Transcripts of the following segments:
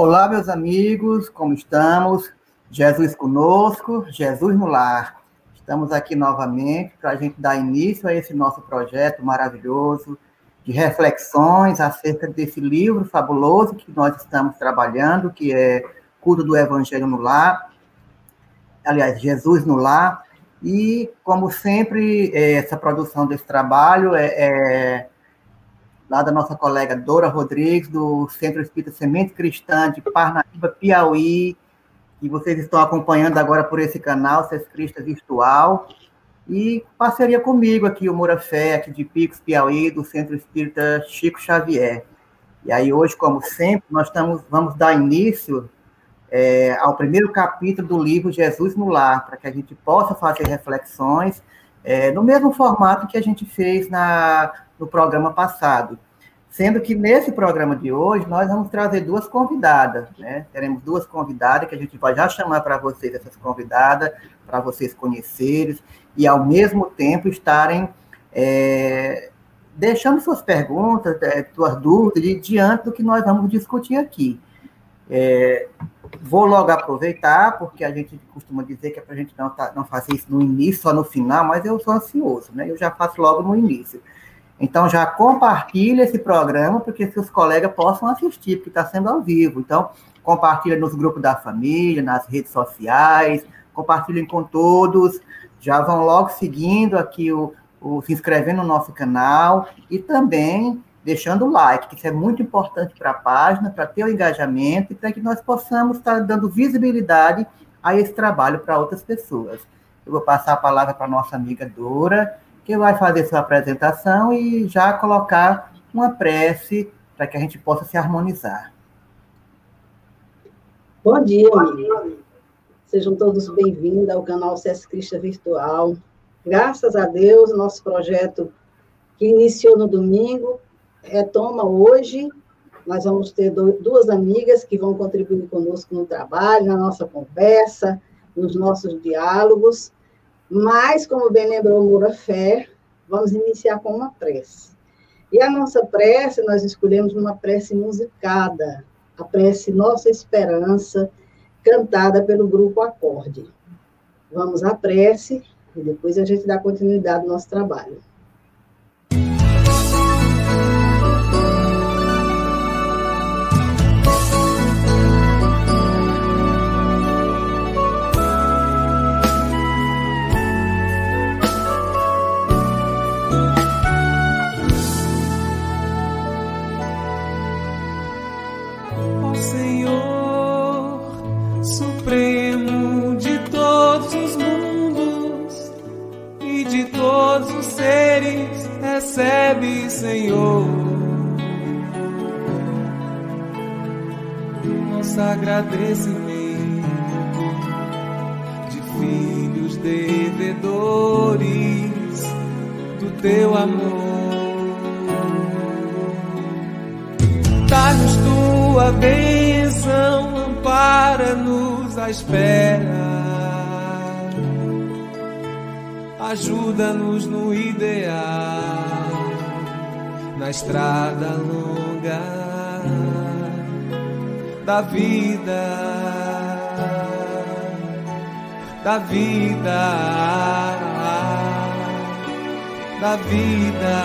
Olá, meus amigos, como estamos? Jesus conosco, Jesus no lar. Estamos aqui novamente para a gente dar início a esse nosso projeto maravilhoso de reflexões acerca desse livro fabuloso que nós estamos trabalhando, que é Culto do Evangelho no Lar, aliás, Jesus no Lar. E, como sempre, é, essa produção desse trabalho é, é lá da nossa colega Dora Rodrigues, do Centro Espírita Semente Cristã de Parnaíba, Piauí, e vocês estão acompanhando agora por esse canal, Cés Crista Virtual, e parceria comigo aqui, o Moura Fé, aqui de Picos, Piauí, do Centro Espírita Chico Xavier. E aí hoje, como sempre, nós estamos, vamos dar início é, ao primeiro capítulo do livro Jesus no Lar, para que a gente possa fazer reflexões é, no mesmo formato que a gente fez na, no programa passado. Sendo que nesse programa de hoje nós vamos trazer duas convidadas, né? Teremos duas convidadas que a gente vai já chamar para vocês essas convidadas, para vocês conhecerem e ao mesmo tempo estarem é, deixando suas perguntas, é, suas dúvidas diante do que nós vamos discutir aqui. É, vou logo aproveitar, porque a gente costuma dizer que é para a gente não, tá, não fazer isso no início, só no final, mas eu sou ansioso, né? Eu já faço logo no início. Então, já compartilha esse programa, porque seus colegas possam assistir, porque está sendo ao vivo. Então, compartilha nos grupos da família, nas redes sociais, compartilhem com todos. Já vão logo seguindo aqui, o, o se inscrevendo no nosso canal e também deixando o like, que isso é muito importante para a página, para ter o engajamento e para que nós possamos estar dando visibilidade a esse trabalho para outras pessoas. Eu vou passar a palavra para a nossa amiga Dora, que vai fazer sua apresentação e já colocar uma prece para que a gente possa se harmonizar. Bom dia, amigo. Sejam todos bem-vindos ao canal CS Crista Virtual. Graças a Deus, nosso projeto que iniciou no domingo retoma hoje. Nós vamos ter duas amigas que vão contribuir conosco no trabalho, na nossa conversa, nos nossos diálogos. Mas, como bem lembrou Moura Fé, vamos iniciar com uma prece. E a nossa prece, nós escolhemos uma prece musicada, a prece Nossa Esperança, cantada pelo grupo Acorde. Vamos à prece e depois a gente dá continuidade ao nosso trabalho. Senhor, nosso agradecimento de filhos devedores do teu amor. Dá-nos tua bênção, ampara-nos à espera. Ajuda-nos no ideal na estrada longa da vida, da vida, da vida.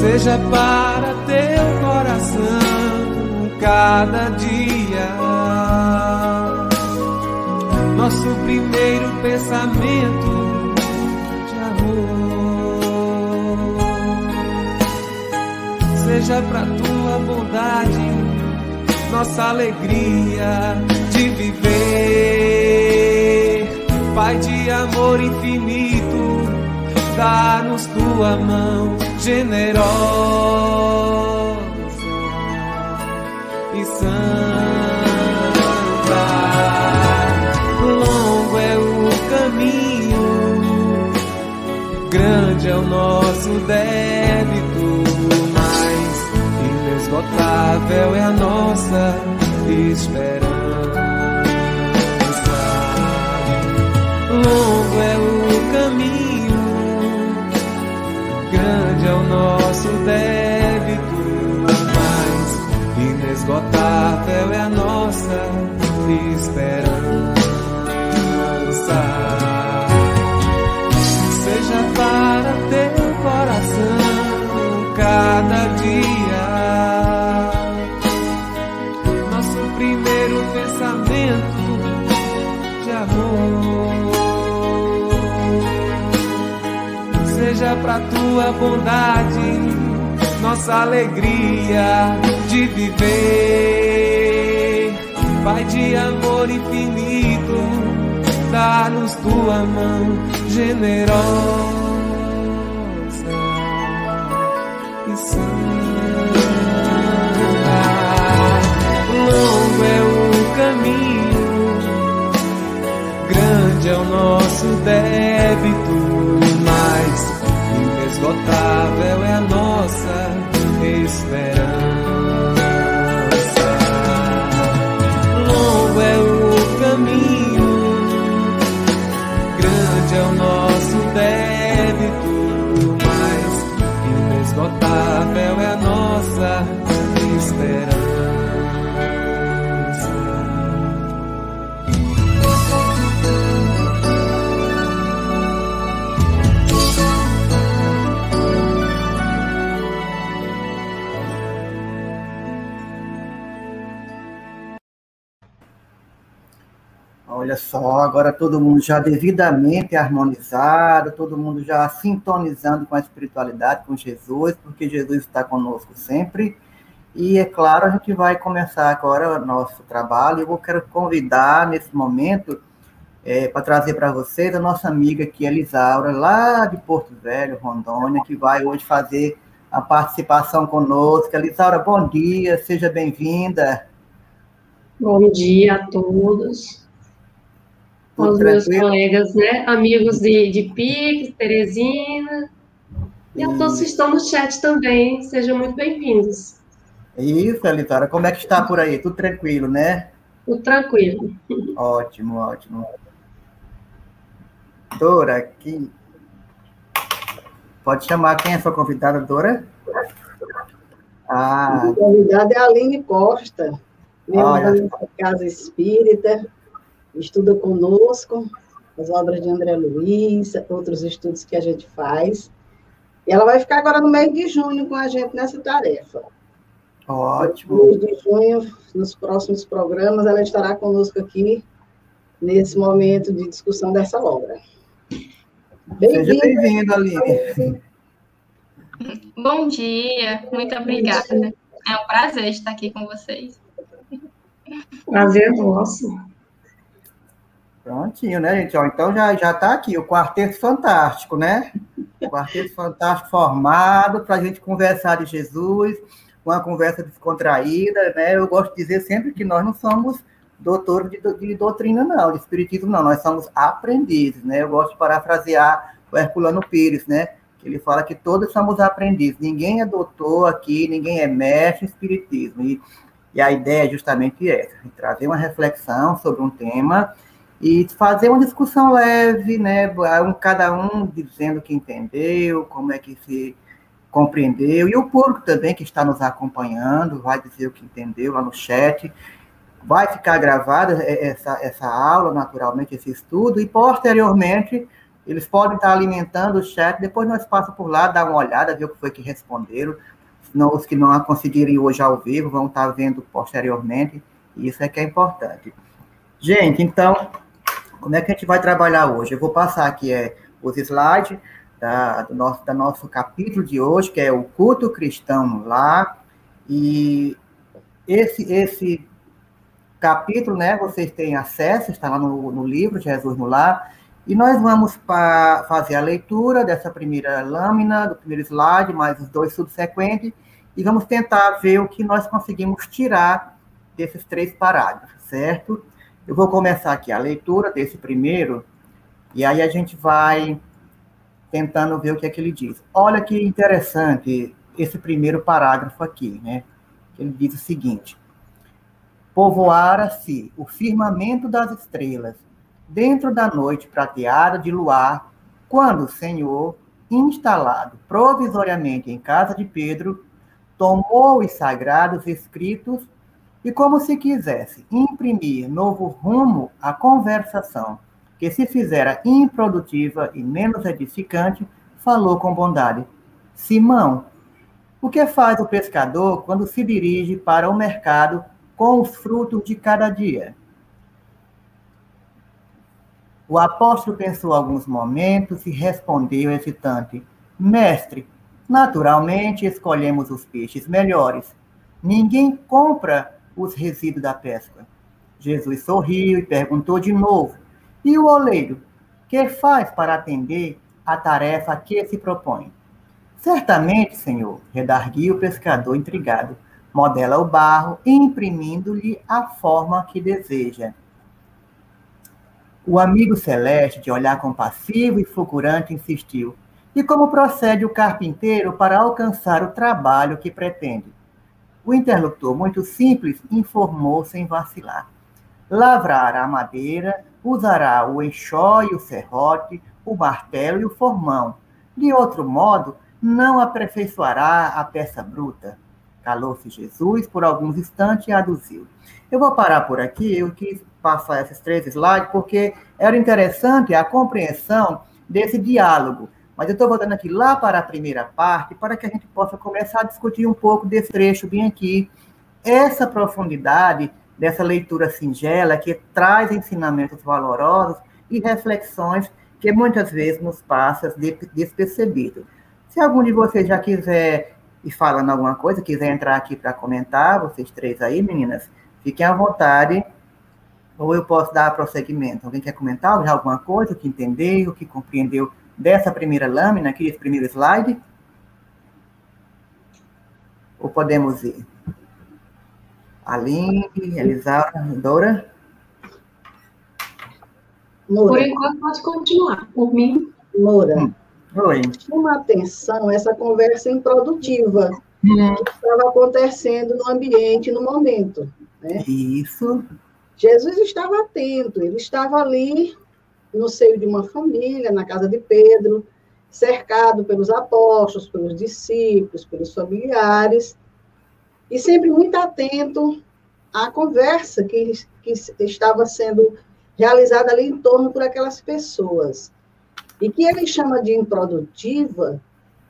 Seja para teu coração cada dia nosso primeiro pensamento seja para tua bondade, nossa alegria de viver. Pai de amor infinito, dá-nos tua mão generosa e santa. Longo é o caminho, grande é o nosso débito inesgotável é a nossa esperança. Longo é o caminho, grande é o nosso débito, mas inesgotável é a nossa esperança. Seja para teu Para tua bondade nossa alegria de viver. Pai de amor infinito, dá-nos tua mão generosa e santa. Longo é o caminho, grande é o nosso débito, inesgotável é a nossa esperança. Só, agora todo mundo já devidamente harmonizado, todo mundo já sintonizando com a espiritualidade, com Jesus, porque Jesus está conosco sempre. E é claro, a gente vai começar agora o nosso trabalho. Eu quero convidar nesse momento é, para trazer para vocês a nossa amiga aqui, Elisaura, lá de Porto Velho, Rondônia, que vai hoje fazer a participação conosco. Elisaura, bom dia, seja bem-vinda. Bom dia a todos aos meus colegas, né? Amigos de, de Pix, Teresina. E a todos que estão no chat também. Sejam muito bem-vindos. Isso, Elitora. Como é que está por aí? Tudo tranquilo, né? Tudo tranquilo. Ótimo, ótimo. Dora, aqui. Pode chamar quem é a sua convidada, Dora? Ah. A convidada é a Aline Costa, membro da nossa Casa Espírita, estuda conosco as obras de André Luiz, outros estudos que a gente faz. E ela vai ficar agora no mês de junho com a gente nessa tarefa. Ótimo. No mês de junho, nos próximos programas, ela estará conosco aqui nesse momento de discussão dessa obra. Bem Seja bem-vinda, Aline. Bom dia, muito obrigada. É um prazer estar aqui com vocês. Prazer nosso. Prontinho, né, gente? Ó, então já já está aqui o Quarteto Fantástico, né? O Quarteto Fantástico formado para a gente conversar de Jesus, uma conversa descontraída, né? Eu gosto de dizer sempre que nós não somos doutores de, de doutrina, não, de espiritismo, não. Nós somos aprendizes, né? Eu gosto de parafrasear o Herculano Pires, né? Que ele fala que todos somos aprendizes. Ninguém é doutor aqui, ninguém é mestre em espiritismo. E, e a ideia é justamente essa, trazer uma reflexão sobre um tema e fazer uma discussão leve, né? Cada um dizendo o que entendeu, como é que se compreendeu, e o público também que está nos acompanhando vai dizer o que entendeu lá no chat. Vai ficar gravada essa, essa aula, naturalmente, esse estudo, e posteriormente eles podem estar alimentando o chat, depois nós passamos por lá, dar uma olhada, ver o que foi que responderam. Os que não conseguirem hoje ao vivo vão estar vendo posteriormente, e isso é que é importante. Gente, então, como é que a gente vai trabalhar hoje? Eu vou passar aqui é, os slides da, do, nosso, da nosso capítulo de hoje, que é o culto cristão lá. E esse, esse capítulo, né, vocês têm acesso, está lá no, no livro Jesus no Lar. E nós vamos fazer a leitura dessa primeira lâmina, do primeiro slide, mais os dois subsequentes, e vamos tentar ver o que nós conseguimos tirar desses três parágrafos, certo? Eu vou começar aqui a leitura desse primeiro, e aí a gente vai tentando ver o que é que ele diz. Olha que interessante esse primeiro parágrafo aqui, né? Ele diz o seguinte: Povoara-se o firmamento das estrelas, dentro da noite prateada de luar, quando o Senhor, instalado provisoriamente em casa de Pedro, tomou os sagrados escritos e como se quisesse imprimir novo rumo à conversação, que se fizera improdutiva e menos edificante, falou com bondade: Simão, o que faz o pescador quando se dirige para o mercado com os frutos de cada dia? O apóstolo pensou alguns momentos e respondeu hesitante: Mestre, naturalmente escolhemos os peixes melhores. Ninguém compra os resíduos da pesca. Jesus sorriu e perguntou de novo: E o oleiro? Que faz para atender a tarefa que se propõe? Certamente, senhor, redarguiu o pescador intrigado. Modela o barro, imprimindo-lhe a forma que deseja. O amigo celeste, de olhar compassivo e fulgurante, insistiu: E como procede o carpinteiro para alcançar o trabalho que pretende? O interlocutor, muito simples, informou sem vacilar. Lavrará a madeira, usará o enxó e o serrote, o martelo e o formão. De outro modo, não aperfeiçoará a peça bruta. Calou-se Jesus por alguns instantes e aduziu. Eu vou parar por aqui, eu quis passar esses três slides porque era interessante a compreensão desse diálogo mas eu estou voltando aqui lá para a primeira parte para que a gente possa começar a discutir um pouco desse trecho bem aqui. Essa profundidade dessa leitura singela que traz ensinamentos valorosos e reflexões que muitas vezes nos passa despercebido. Se algum de vocês já quiser ir falando alguma coisa, quiser entrar aqui para comentar, vocês três aí, meninas, fiquem à vontade, ou eu posso dar prosseguimento. Alguém quer comentar alguma coisa, o que entendeu, o que compreendeu dessa primeira lâmina, aqui, esse primeiro slide? Ou podemos ir? Aline, Elisara, Dora? Por enquanto, pode continuar. Por mim. Moura. Hum. Oi. Chama atenção essa conversa improdutiva hum. que estava acontecendo no ambiente, no momento. Né? Isso. Jesus estava atento, ele estava ali no seio de uma família, na casa de Pedro, cercado pelos apóstolos, pelos discípulos, pelos familiares, e sempre muito atento à conversa que, que estava sendo realizada ali em torno por aquelas pessoas. E que ele chama de improdutiva,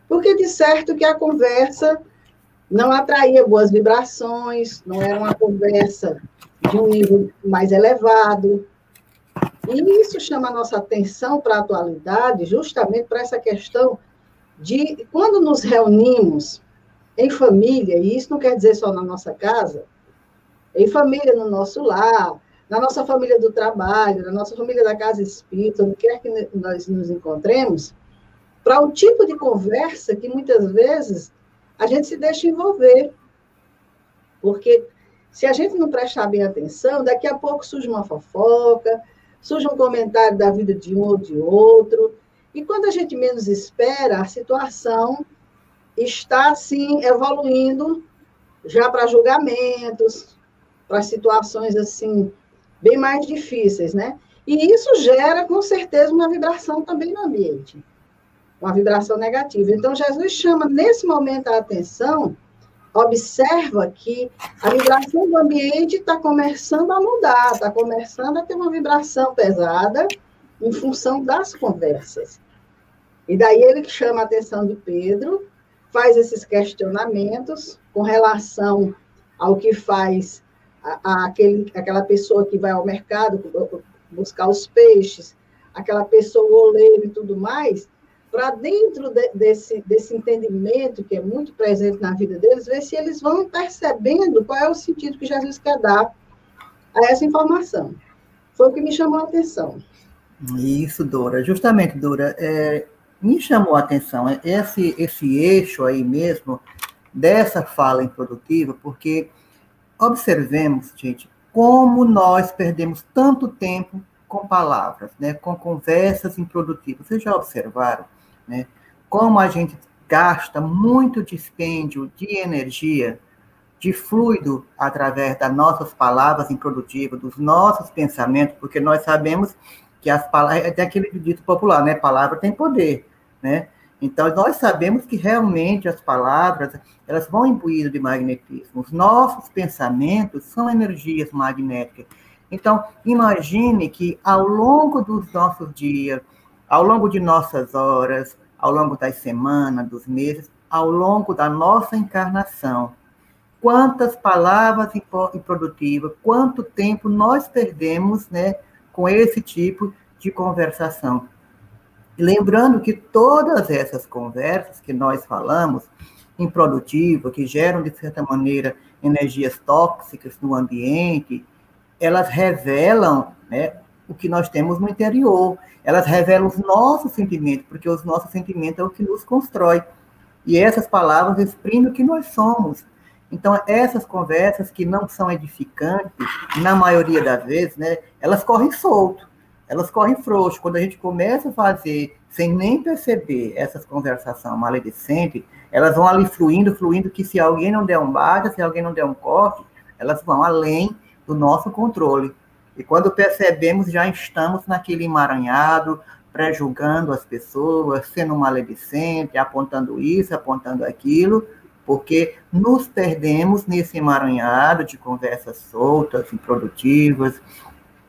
porque de certo que a conversa não atraía boas vibrações, não era uma conversa de um nível mais elevado, e isso chama a nossa atenção para a atualidade, justamente para essa questão de quando nos reunimos em família, e isso não quer dizer só na nossa casa, em família no nosso lar, na nossa família do trabalho, na nossa família da casa espírita, onde quer que nós nos encontremos, para o tipo de conversa que muitas vezes a gente se deixa envolver. Porque se a gente não prestar bem atenção, daqui a pouco surge uma fofoca, surge um comentário da vida de um ou de outro, e quando a gente menos espera, a situação está, assim, evoluindo já para julgamentos, para situações, assim, bem mais difíceis, né? E isso gera, com certeza, uma vibração também no ambiente, uma vibração negativa. Então, Jesus chama, nesse momento, a atenção observa que a vibração do ambiente está começando a mudar, está começando a ter uma vibração pesada em função das conversas. E daí ele chama a atenção de Pedro, faz esses questionamentos com relação ao que faz a, a aquele, aquela pessoa que vai ao mercado buscar os peixes, aquela pessoa, o oleiro e tudo mais, para dentro de, desse, desse entendimento que é muito presente na vida deles, ver se eles vão percebendo qual é o sentido que Jesus quer dar a essa informação. Foi o que me chamou a atenção. Isso, Dora. Justamente, Dora, é, me chamou a atenção esse, esse eixo aí mesmo dessa fala improdutiva, porque observemos, gente, como nós perdemos tanto tempo com palavras, né, com conversas improdutivas. Vocês já observaram? Né? Como a gente gasta muito dispêndio de energia, de fluido através das nossas palavras improdutivas, dos nossos pensamentos, porque nós sabemos que as palavras, é aquele dito popular, né? Palavra tem poder, né? Então, nós sabemos que realmente as palavras, elas vão imbuir de magnetismo. Os nossos pensamentos são energias magnéticas. Então, imagine que ao longo dos nossos dias, ao longo de nossas horas, ao longo das semanas, dos meses, ao longo da nossa encarnação, quantas palavras improdutivas, quanto tempo nós perdemos né, com esse tipo de conversação. Lembrando que todas essas conversas que nós falamos, improdutivas, que geram, de certa maneira, energias tóxicas no ambiente, elas revelam né, o que nós temos no interior, elas revelam os nossos sentimentos, porque os nossos sentimentos é o que nos constrói. E essas palavras exprimem o que nós somos. Então, essas conversas que não são edificantes, na maioria das vezes, né, elas correm solto, elas correm frouxo. Quando a gente começa a fazer, sem nem perceber, essas conversações maledicentes, elas vão ali fluindo, fluindo, que se alguém não der um bate, se alguém não der um corte, elas vão além do nosso controle. E quando percebemos, já estamos naquele emaranhado, pré-julgando as pessoas, sendo maledicente, apontando isso, apontando aquilo, porque nos perdemos nesse emaranhado de conversas soltas, improdutivas,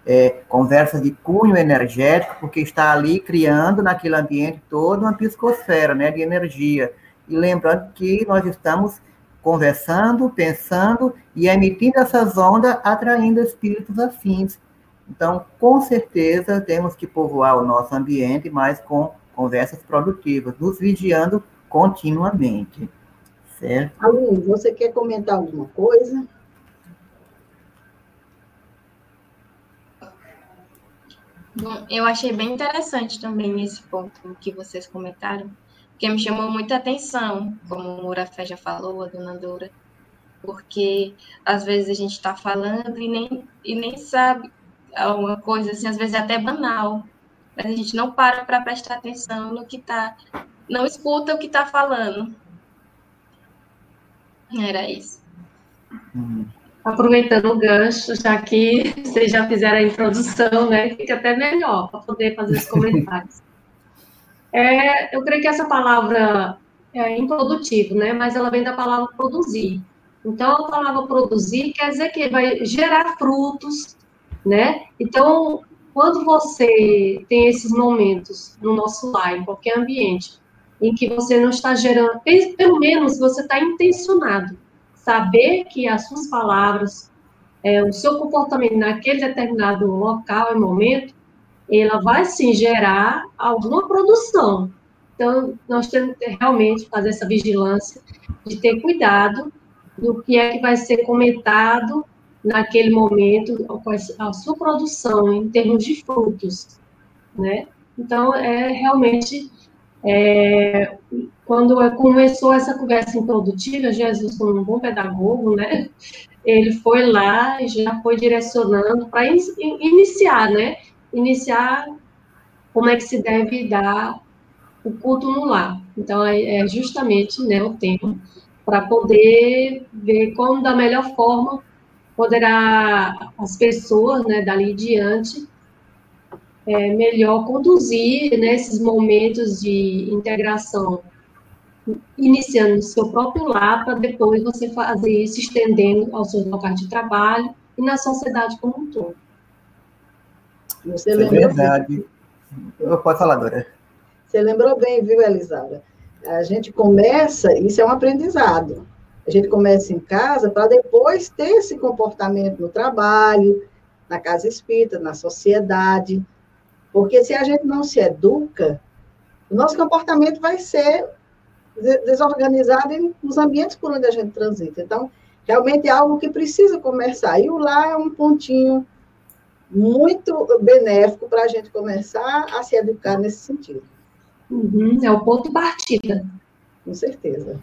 é, conversas de cunho energético, porque está ali criando naquele ambiente toda uma psicosfera né, de energia. E lembrando que nós estamos conversando, pensando e emitindo essas ondas, atraindo espíritos afins. Então, com certeza, temos que povoar o nosso ambiente mais com conversas produtivas, nos vigiando continuamente. Certo? Aline, você quer comentar alguma coisa? Bom, eu achei bem interessante também esse ponto que vocês comentaram, que me chamou muita atenção, como o Murafé já falou, a dona Dora, porque às vezes a gente está falando e nem, e nem sabe alguma coisa, assim, às vezes é até banal, mas a gente não para para prestar atenção no que está, não escuta o que está falando. Era isso. Aproveitando o gancho, já que vocês já fizeram a introdução, né, fica até melhor para poder fazer os comentários. É, eu creio que essa palavra é improdutivo, né, mas ela vem da palavra produzir. Então, a palavra produzir quer dizer que vai gerar frutos, né? Então, quando você tem esses momentos no nosso lar, em qualquer ambiente, em que você não está gerando, pelo menos você está intencionado, saber que as suas palavras, é, o seu comportamento naquele determinado local e momento, ela vai sim gerar alguma produção. Então, nós temos que realmente fazer essa vigilância de ter cuidado do que é que vai ser comentado naquele momento, a sua produção em termos de frutos, né? Então, é realmente, é, quando começou essa conversa improdutiva, Jesus, como um bom pedagogo, né? Ele foi lá e já foi direcionando para in, iniciar, né? Iniciar como é que se deve dar o culto no lar. Então, é, é justamente né, o tempo para poder ver como, da melhor forma, poderá as pessoas, né, dali em diante, é, melhor conduzir né, momentos de integração, iniciando no seu próprio lar, para depois você fazer isso estendendo aos seus locais de trabalho e na sociedade como um todo. Você é verdade. Eu posso falar, Dora. Você lembrou bem, viu, Elisada? A gente começa, isso é um aprendizado. A gente começa em casa para depois ter esse comportamento no trabalho, na casa espírita, na sociedade. Porque se a gente não se educa, o nosso comportamento vai ser desorganizado nos ambientes por onde a gente transita. Então, realmente é algo que precisa começar. E o lá é um pontinho muito benéfico para a gente começar a se educar nesse sentido. Uhum, é o ponto de partida. Com certeza.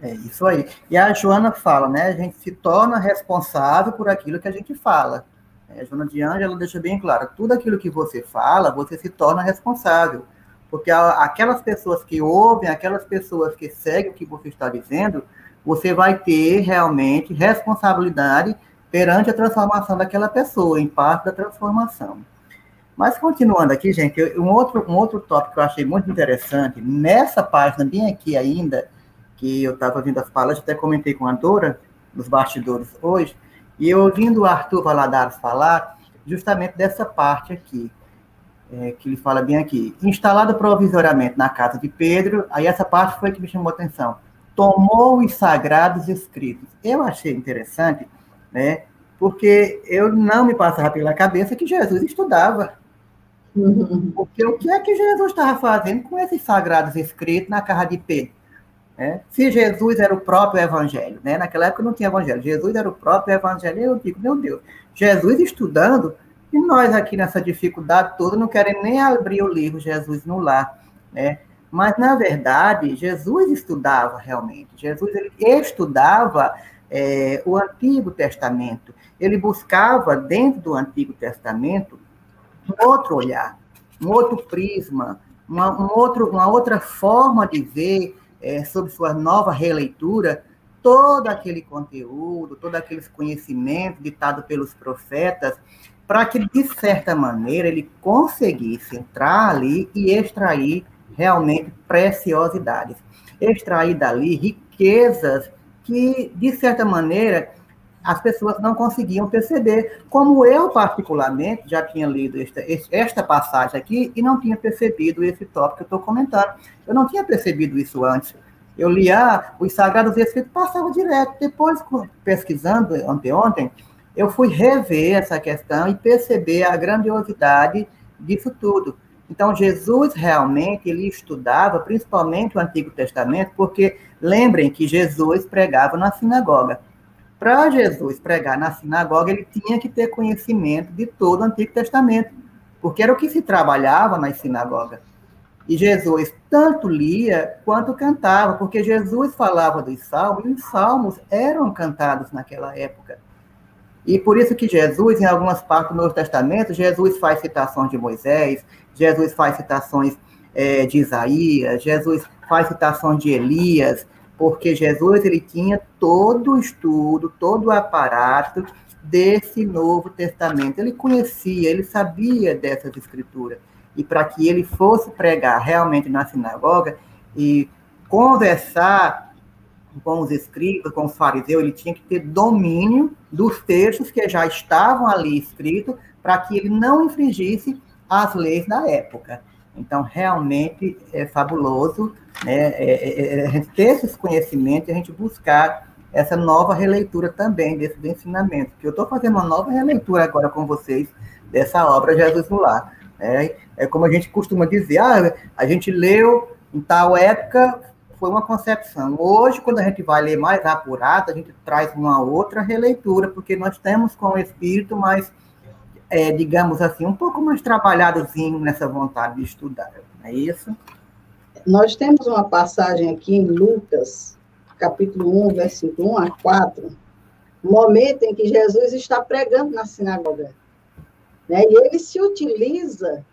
É isso aí. E a Joana fala, né? A gente se torna responsável por aquilo que a gente fala. É, a Joana de Ângela deixa bem claro: tudo aquilo que você fala, você se torna responsável. Porque aquelas pessoas que ouvem, aquelas pessoas que seguem o que você está dizendo, você vai ter realmente responsabilidade perante a transformação daquela pessoa, em parte da transformação. Mas continuando aqui, gente, um outro, um outro tópico que eu achei muito interessante, nessa página, bem aqui ainda, que eu estava vendo as palestras, até comentei com a Dora, nos bastidores hoje, e eu ouvindo o Arthur Valadares falar justamente dessa parte aqui, é, que ele fala bem aqui. Instalado provisoriamente na casa de Pedro, aí essa parte foi que me chamou a atenção. Tomou os sagrados escritos. Eu achei interessante, né? Porque eu não me passava pela cabeça que Jesus estudava. Uhum. Porque o que é que Jesus estava fazendo com esses sagrados escritos na casa de Pedro? É? Se Jesus era o próprio evangelho, né? naquela época não tinha evangelho, Jesus era o próprio evangelho, eu digo, meu Deus, Jesus estudando, e nós aqui nessa dificuldade toda não querem nem abrir o livro Jesus no lar, né? Mas, na verdade, Jesus estudava realmente, Jesus ele estudava é, o Antigo Testamento, ele buscava dentro do Antigo Testamento um outro olhar, um outro prisma, uma, um outro, uma outra forma de ver é, sobre sua nova releitura, todo aquele conteúdo, todos aqueles conhecimentos ditados pelos profetas, para que, de certa maneira, ele conseguisse entrar ali e extrair realmente preciosidades. Extrair dali riquezas que, de certa maneira, as pessoas não conseguiam perceber, como eu, particularmente, já tinha lido esta, esta passagem aqui e não tinha percebido esse tópico que eu estou comentando. Eu não tinha percebido isso antes. Eu lia os Sagrados Escritos, passava direto. Depois, pesquisando anteontem, eu fui rever essa questão e perceber a grandiosidade disso tudo. Então, Jesus realmente ele estudava principalmente o Antigo Testamento, porque lembrem que Jesus pregava na sinagoga. Para Jesus pregar na sinagoga, ele tinha que ter conhecimento de todo o Antigo Testamento, porque era o que se trabalhava nas sinagogas. E Jesus tanto lia quanto cantava, porque Jesus falava dos salmos, e os salmos eram cantados naquela época. E por isso que Jesus, em algumas partes do Novo Testamento, Jesus faz citações de Moisés, Jesus faz citações é, de Isaías, Jesus faz citações de Elias, porque Jesus ele tinha todo o estudo, todo o aparato desse Novo Testamento. Ele conhecia, ele sabia dessas escrituras. E para que ele fosse pregar realmente na sinagoga e conversar com os escritos, com os fariseus, ele tinha que ter domínio dos textos que já estavam ali escritos para que ele não infringisse as leis da época. Então, realmente é fabuloso né, é, é, é, ter esses conhecimentos e a gente buscar essa nova releitura também desse ensinamento. Que eu estou fazendo uma nova releitura agora com vocês dessa obra Jesus no Lar. É, é como a gente costuma dizer, ah, a gente leu em tal época, foi uma concepção. Hoje, quando a gente vai ler mais apurado, a gente traz uma outra releitura, porque nós temos com o espírito mais é, digamos assim, um pouco mais trabalhadozinho nessa vontade de estudar, não é isso? Nós temos uma passagem aqui em Lucas, capítulo 1, versículo 1 a 4, momento em que Jesus está pregando na sinagoga. Né? E ele se utiliza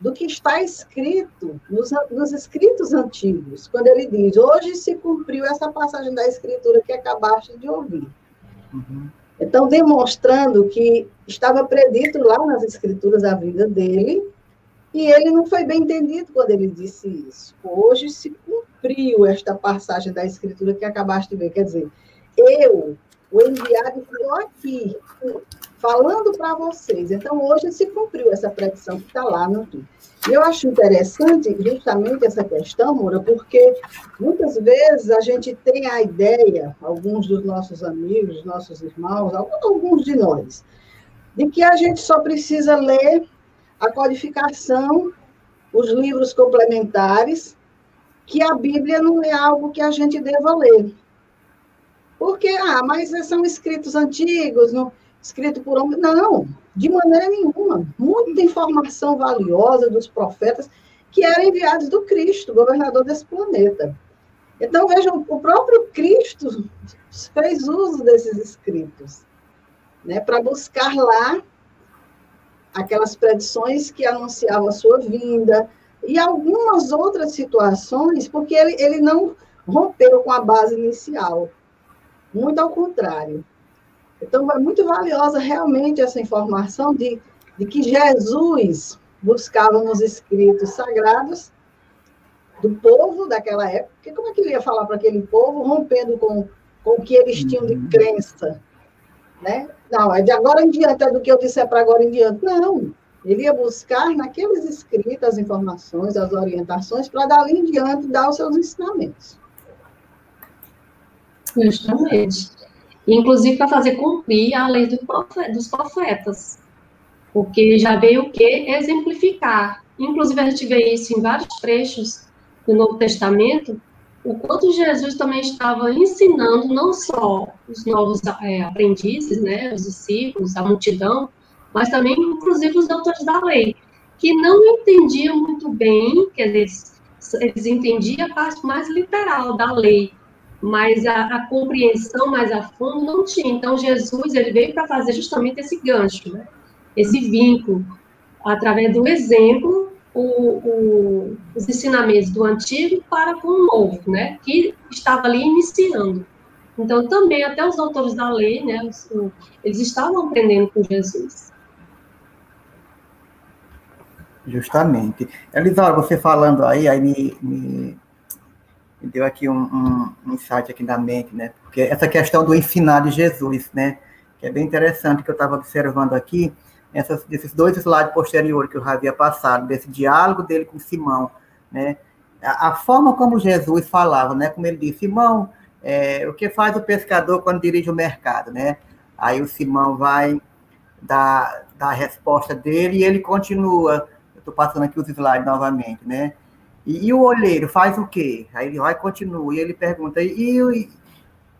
do que está escrito nos, nos, escritos antigos, quando ele diz: Hoje se cumpriu essa passagem da Escritura que acabaste de ouvir. Uhum. Então, demonstrando que estava predito lá nas escrituras a vida dele, e ele não foi bem entendido quando ele disse isso. Hoje se cumpriu esta passagem da escritura que acabaste de ver. Quer dizer, eu, o enviado, estou aqui, falando para vocês. Então, hoje se cumpriu essa predição que está lá no tudo. Eu acho interessante justamente essa questão, Moura, porque muitas vezes a gente tem a ideia, alguns dos nossos amigos, nossos irmãos, alguns de nós, de que a gente só precisa ler a codificação, os livros complementares, que a Bíblia não é algo que a gente deva ler. Porque, ah, mas são escritos antigos, não, escrito por homem. Não, de maneira nenhuma. Muita informação valiosa dos profetas que eram enviados do Cristo, governador desse planeta. Então, vejam, o próprio Cristo fez uso desses escritos, né, para buscar lá aquelas predições que anunciavam a sua vinda, e algumas outras situações, porque ele, ele não rompeu com a base inicial. Muito ao contrário. Então, é muito valiosa realmente essa informação de, de que Jesus, buscavam os escritos sagrados do povo daquela época, porque como é que ele ia falar para aquele povo, rompendo com, com o que eles tinham de uhum. crença? Né? Não, é de agora em diante, é do que eu disser para agora em diante. Não, ele ia buscar naqueles escritos as informações, as orientações, para dali em diante dar os seus ensinamentos. Justamente. Inclusive para fazer cumprir a lei dos profetas. Porque já veio o quê? Exemplificar. Inclusive, a gente vê isso em vários trechos do Novo Testamento, o quanto Jesus também estava ensinando não só os novos é, aprendizes, né, os discípulos, a multidão, mas também, inclusive, os doutores da lei, que não entendiam muito bem, quer dizer, eles entendiam a parte mais literal da lei, mas a, a, compreensão mais a fundo não tinha. Então, Jesus ele veio para fazer justamente esse gancho, né? esse vínculo, através do exemplo, o, o, os ensinamentos do antigo para com o novo, né? que estava ali iniciando. Então, também, até os autores da lei, né, eles estavam aprendendo com Jesus. Justamente. Elisara, você falando aí, aí me, me, me deu aqui um, um, um, insight aqui na mente, né? Porque essa questão do ensinar de Jesus, né? Que é bem interessante que eu estava observando aqui, essas, desses dois slides posteriores que eu havia passado, desse diálogo dele com Simão, né? A, a forma como Jesus falava, né? Como ele disse, Simão, é, o que faz o pescador quando dirige o mercado, né? Aí o Simão vai dar, dar a resposta dele e ele continua Estou passando aqui os slides novamente, né? E, e, o olheiro faz o quê? Aí ele vai continua, e ele pergunta, e, e,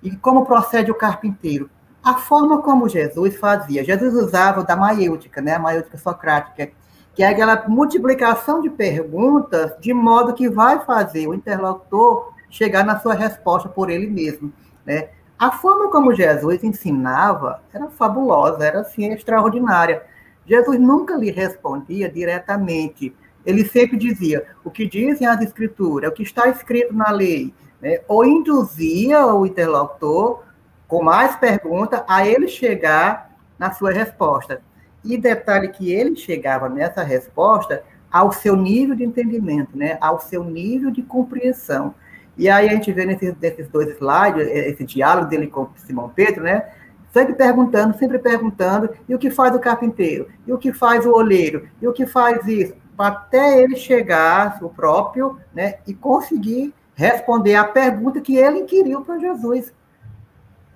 e como procede o carpinteiro? A forma como Jesus fazia, Jesus usava da maiêutica, né? A maiêutica socrática, que é aquela multiplicação de perguntas de modo que vai fazer o interlocutor chegar na sua resposta por ele mesmo, né? A forma como Jesus ensinava era fabulosa, era assim extraordinária. Jesus nunca lhe respondia diretamente. Ele sempre dizia o que dizem as escrituras, o que está escrito na lei, né? ou induzia o interlocutor com mais perguntas a ele chegar na sua resposta. E detalhe que ele chegava nessa resposta ao seu nível de entendimento, né? ao seu nível de compreensão. E aí a gente vê nesses, nesses dois slides, esse diálogo dele com Simão Pedro, né? Sempre perguntando, sempre perguntando, e o que faz o carpinteiro? E o que faz o oleiro? E o que faz isso? Até ele chegar, o próprio, né, e conseguir responder a pergunta que ele inquiriu para Jesus.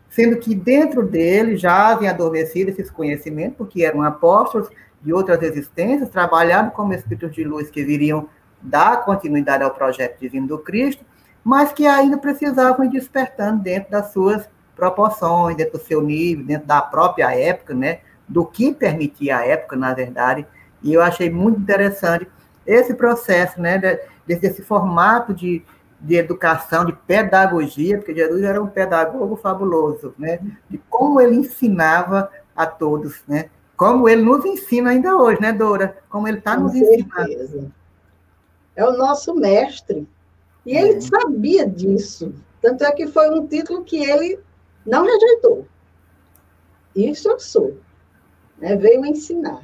Sendo que dentro dele já havia adormecido esses conhecimentos, porque eram apóstolos de outras existências, trabalhando como espíritos de luz que viriam dar continuidade ao projeto divino do Cristo, mas que ainda precisavam ir despertando dentro das suas proporções, dentro do seu nível, dentro da própria época, né? Do que permitia a época, na verdade. E eu achei muito interessante esse processo, né? Desse, desse formato de, de educação, de pedagogia, porque Jesus era um pedagogo fabuloso, né? De como ele ensinava a todos, né? Como ele nos ensina ainda hoje, né, Dora? Como ele está nos certeza. ensinando. É o nosso mestre. E é. ele sabia disso. Tanto é que foi um título que ele não rejeitou. Isso eu sou. Né? Veio ensinar.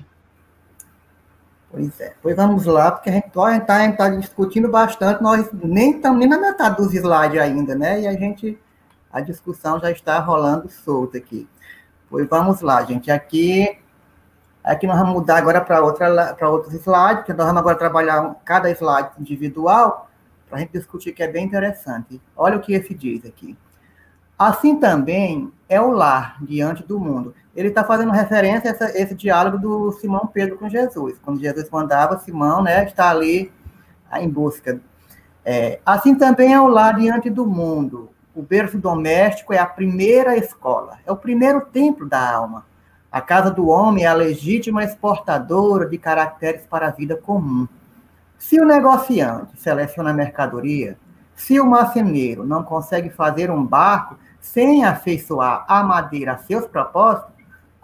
Pois é. Pois vamos lá, porque a gente está tá discutindo bastante, nós nem estamos nem na metade dos slides ainda, né? E a gente, a discussão já está rolando solta aqui. Pois vamos lá, gente. Aqui, aqui nós vamos mudar agora para outros slides, porque nós vamos agora trabalhar cada slide individual para a gente discutir, que é bem interessante. Olha o que esse diz aqui. Assim também é o lar diante do mundo. Ele está fazendo referência a essa, esse diálogo do Simão Pedro com Jesus. Quando Jesus mandava Simão, né, está ali em busca. É, assim também é o lar diante do mundo. O berço doméstico é a primeira escola, é o primeiro templo da alma. A casa do homem é a legítima exportadora de caracteres para a vida comum. Se o negociante seleciona mercadoria, se o marceneiro não consegue fazer um barco sem afeiçoar a madeira a seus propósitos,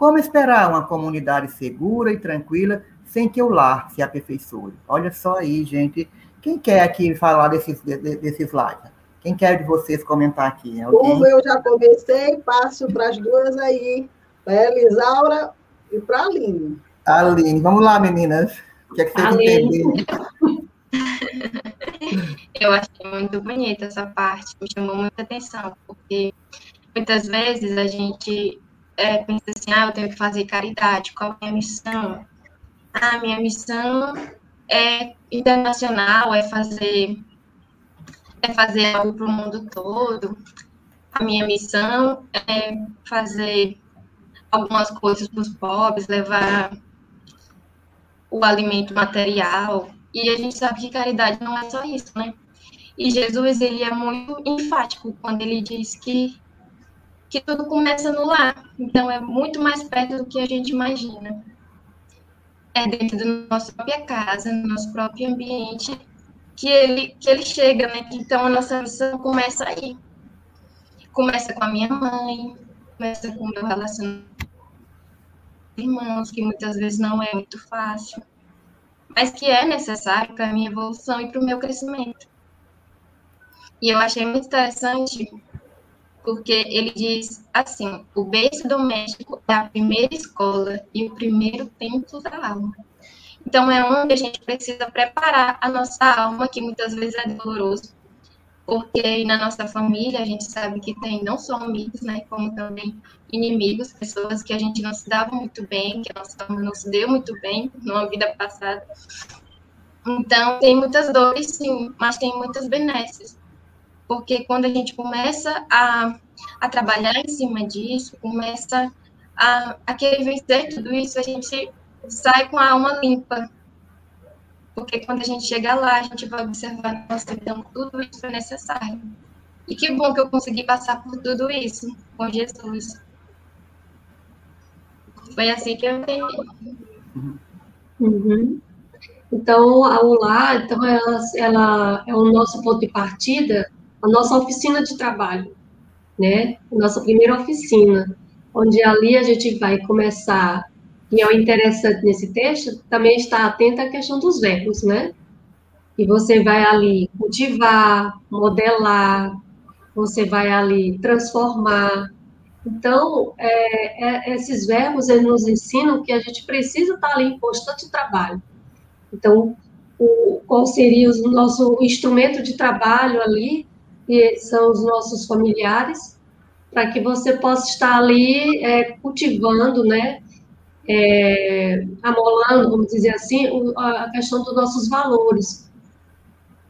como esperar uma comunidade segura e tranquila sem que o lar se aperfeiçoe? Olha só aí, gente. Quem quer aqui falar desses, desses slides? Quem quer de vocês comentar aqui? Alguém? Como eu já comecei, passo para as duas aí, para a Elisaura e para a Aline. Aline, vamos lá, meninas. O que é que você entendeu? Eu achei muito bonita essa parte, me chamou muita atenção, porque muitas vezes a gente é, pensa assim, ah, eu tenho que fazer caridade, qual é a missão? Ah, minha missão é internacional, é fazer é fazer algo para o mundo todo. A minha missão é fazer algumas coisas para os pobres, levar o alimento material. E a gente sabe que caridade não é só isso, né? E Jesus, ele é muito enfático quando ele diz que, que tudo começa no lar. Então, é muito mais perto do que a gente imagina. É dentro da nossa própria casa, no nosso próprio ambiente, que ele, que ele chega, né? Então, a nossa missão começa aí. Começa com a minha mãe, começa com o meu relacionamento com irmãos, que muitas vezes não é muito fácil, mas que é necessário para a minha evolução e para o meu crescimento. E eu achei muito interessante porque ele diz assim: o berço doméstico é a primeira escola e o primeiro templo da alma. Então, é onde a gente precisa preparar a nossa alma, que muitas vezes é doloroso, porque na nossa família a gente sabe que tem não só amigos, né, como também inimigos, pessoas que a gente não se dava muito bem, que a nossa alma não se deu muito bem numa vida passada. Então, tem muitas dores, sim, mas tem muitas benesses. Porque quando a gente começa a, a trabalhar em cima disso, começa a, a querer vencer tudo isso, a gente sai com a alma limpa. Porque quando a gente chega lá, a gente vai observar, nossa, então tudo isso é necessário. E que bom que eu consegui passar por tudo isso com Jesus. Foi assim que eu entendi. Uhum. Então, a ULA, então ela, ela é o nosso ponto de partida, a nossa oficina de trabalho, né? Nossa primeira oficina, onde ali a gente vai começar e é o interessante nesse texto, também está atento à questão dos verbos, né? E você vai ali cultivar, modelar, você vai ali transformar. Então, é, é, esses verbos eles nos ensinam que a gente precisa estar ali em constante trabalho. Então, o, qual seria o nosso instrumento de trabalho ali, que são os nossos familiares, para que você possa estar ali é, cultivando, né? é, amolando, vamos dizer assim, a questão dos nossos valores.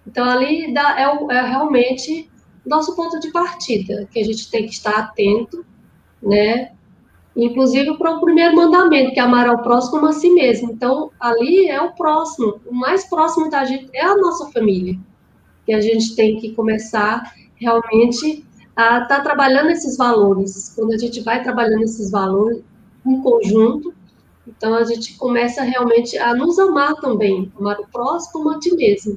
Então, ali dá, é, é realmente nosso ponto de partida, que a gente tem que estar atento, né? Inclusive para o primeiro mandamento, que é amar ao próximo a si mesmo. Então, ali é o próximo, o mais próximo da gente é a nossa família, que a gente tem que começar realmente a estar tá trabalhando esses valores. Quando a gente vai trabalhando esses valores em conjunto, então a gente começa realmente a nos amar também, amar o próximo a ti mesmo.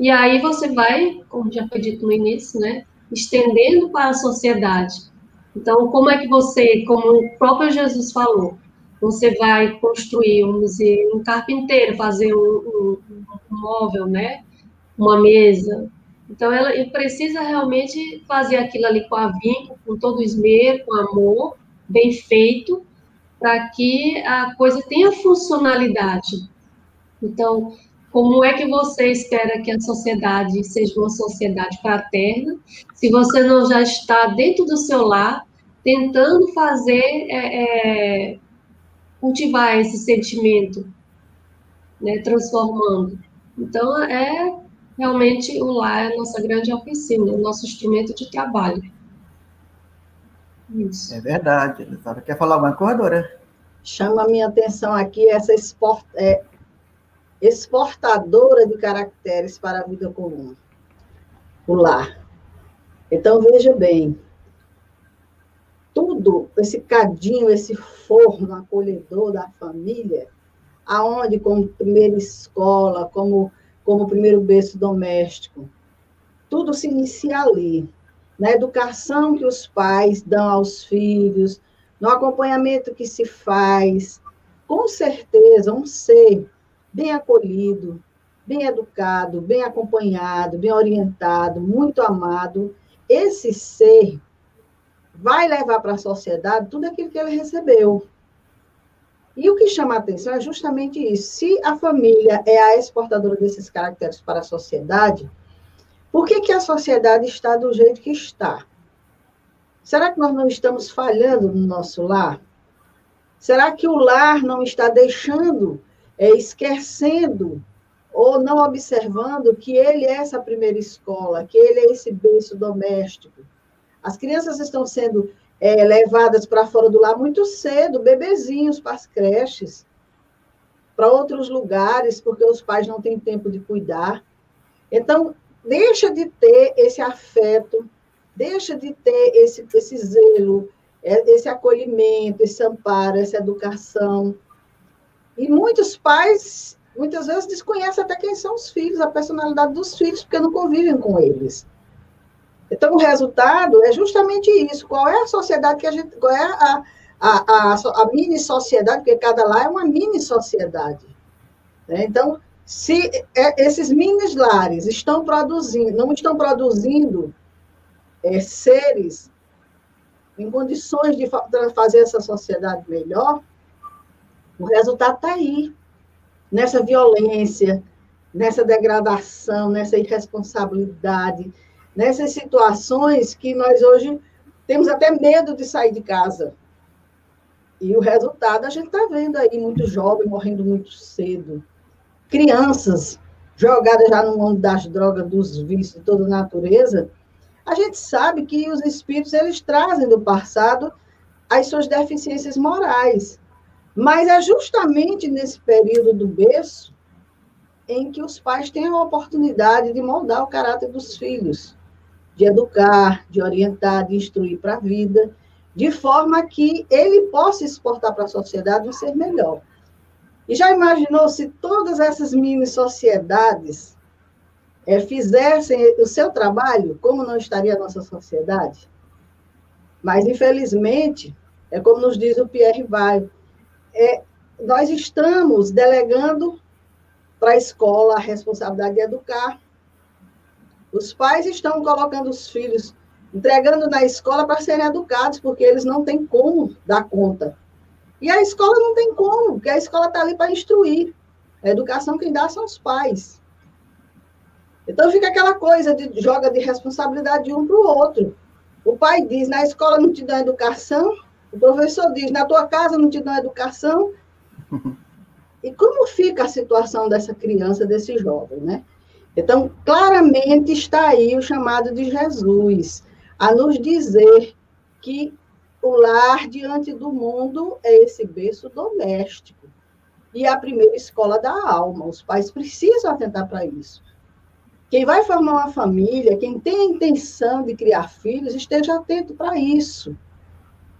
E aí você vai, como já foi dito no início, né, estendendo para a sociedade. Então, como é que você, como o próprio Jesus falou, você vai construir, um museu, um carpinteiro, fazer um, um, um móvel, né, uma mesa. Então, ela precisa realmente fazer aquilo ali com avinco, com todo esmero, com amor, bem feito, para que a coisa tenha funcionalidade. Então, como é que você espera que a sociedade seja uma sociedade fraterna, se você não já está dentro do seu lar, tentando fazer, é, é, cultivar esse sentimento, né, transformando. Então, é realmente o lar é a nossa grande oficina, o nosso instrumento de trabalho. Isso. É verdade, Elisara. Quer falar alguma coisa, Dora? Chama a minha atenção aqui essa export, é, exportadora de caracteres para a vida comum, o lar. Então, veja bem, tudo, esse cadinho, esse forno acolhedor da família, aonde como primeira escola, como, como primeiro berço doméstico, tudo se inicia ali na educação que os pais dão aos filhos, no acompanhamento que se faz. Com certeza, um ser bem acolhido, bem educado, bem acompanhado, bem orientado, muito amado, esse ser vai levar para a sociedade tudo aquilo que ele recebeu. E o que chama a atenção é justamente isso. Se a família é a exportadora desses caracteres para a sociedade, por que, que a sociedade está do jeito que está? Será que nós não estamos falhando no nosso lar? Será que o lar não está deixando, é, esquecendo ou não observando que ele é essa primeira escola, que ele é esse berço doméstico? As crianças estão sendo é, levadas para fora do lar muito cedo, bebezinhos para as creches, para outros lugares, porque os pais não têm tempo de cuidar. Então, deixa de ter esse afeto, deixa de ter esse, esse zelo, é, esse acolhimento, esse amparo, essa educação. E muitos pais, muitas vezes, desconhecem até quem são os filhos, a personalidade dos filhos, porque não convivem com eles. Então, o resultado é justamente isso. Qual é a sociedade que a gente. Qual é a, a, a, a mini sociedade, porque cada lá é uma mini sociedade. Né? Então, se é, esses mini lares estão produzindo, não estão produzindo é, seres em condições de fazer essa sociedade melhor, o resultado está aí, nessa violência, nessa degradação, nessa irresponsabilidade, nessas situações que nós hoje temos até medo de sair de casa. E o resultado a gente está vendo aí, muito jovem morrendo muito cedo. Crianças jogadas já no mundo das drogas, dos vícios, de toda a natureza. A gente sabe que os espíritos, eles trazem do passado as suas deficiências morais. Mas é justamente nesse período do berço em que os pais têm a oportunidade de moldar o caráter dos filhos de educar, de orientar, de instruir para a vida, de forma que ele possa exportar para a sociedade um ser melhor. E já imaginou se todas essas mini sociedades é, fizessem o seu trabalho, como não estaria a nossa sociedade? Mas, infelizmente, é como nos diz o Pierre Vai, é, nós estamos delegando para a escola a responsabilidade de educar, os pais estão colocando os filhos, entregando na escola para serem educados, porque eles não têm como dar conta. E a escola não tem como, porque a escola está ali para instruir. A educação quem dá são os pais. Então fica aquela coisa de joga de responsabilidade de um para o outro. O pai diz, na escola não te dão educação, o professor diz, na tua casa não te dão educação. E como fica a situação dessa criança, desse jovem, né? Então, claramente está aí o chamado de Jesus, a nos dizer que o lar diante do mundo é esse berço doméstico. E a primeira escola da alma. Os pais precisam atentar para isso. Quem vai formar uma família, quem tem a intenção de criar filhos, esteja atento para isso.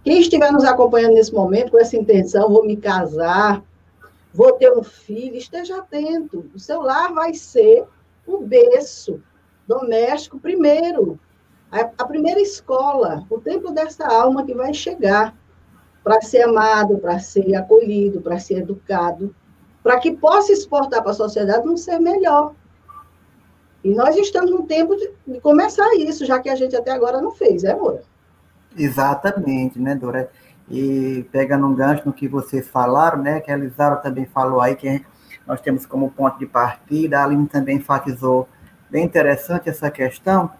Quem estiver nos acompanhando nesse momento com essa intenção, vou me casar, vou ter um filho, esteja atento. O seu lar vai ser o berço doméstico primeiro, a, a primeira escola, o tempo dessa alma que vai chegar para ser amado, para ser acolhido, para ser educado, para que possa exportar para a sociedade um ser melhor. E nós estamos no tempo de, de, começar isso, já que a gente até agora não fez, é, Moura? Exatamente, né, Dora? E pegando um gancho no que vocês falaram, né, que a Elisara também falou aí, que nós temos como ponto de partida, a Aline também enfatizou bem interessante essa questão,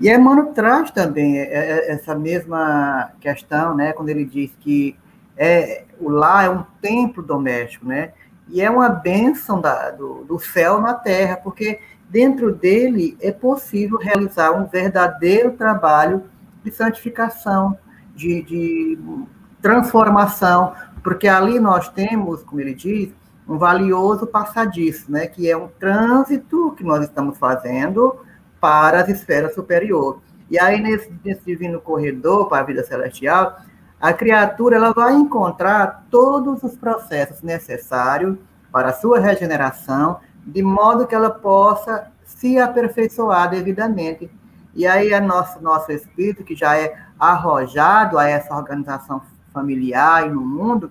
e Emmanuel traz também é, é, essa mesma questão, né, quando ele diz que é, o lar é um templo doméstico, né, e é uma bênção da, do, do céu na terra, porque dentro dele é possível realizar um verdadeiro trabalho de santificação, de, de transformação, porque ali nós temos, como ele diz, um valioso passadiço, né, que é um trânsito que nós estamos fazendo para as esferas superiores. E aí, nesse, nesse divino corredor para a vida celestial, a criatura ela vai encontrar todos os processos necessários para a sua regeneração, de modo que ela possa se aperfeiçoar devidamente. E aí, a nosso, nosso espírito, que já é arrojado a essa organização familiar e no mundo,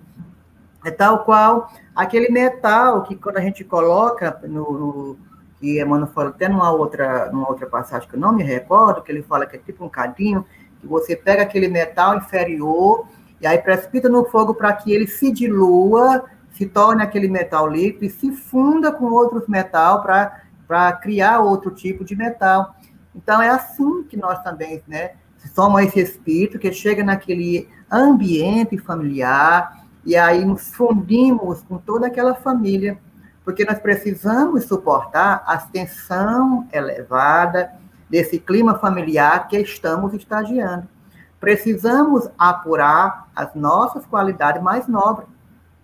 é tal qual aquele metal que quando a gente coloca no, no que Emmanuel fala até numa outra, numa outra passagem que eu não me recordo, que ele fala que é tipo um cadinho, que você pega aquele metal inferior e aí precipita no fogo para que ele se dilua, se torne aquele metal líquido e se funda com outros metal para criar outro tipo de metal. Então é assim que nós também, né, somos esse espírito que chega naquele ambiente familiar e aí nos fundimos com toda aquela família, porque nós precisamos suportar a tensão elevada desse clima familiar que estamos estagiando. Precisamos apurar as nossas qualidades mais nobres,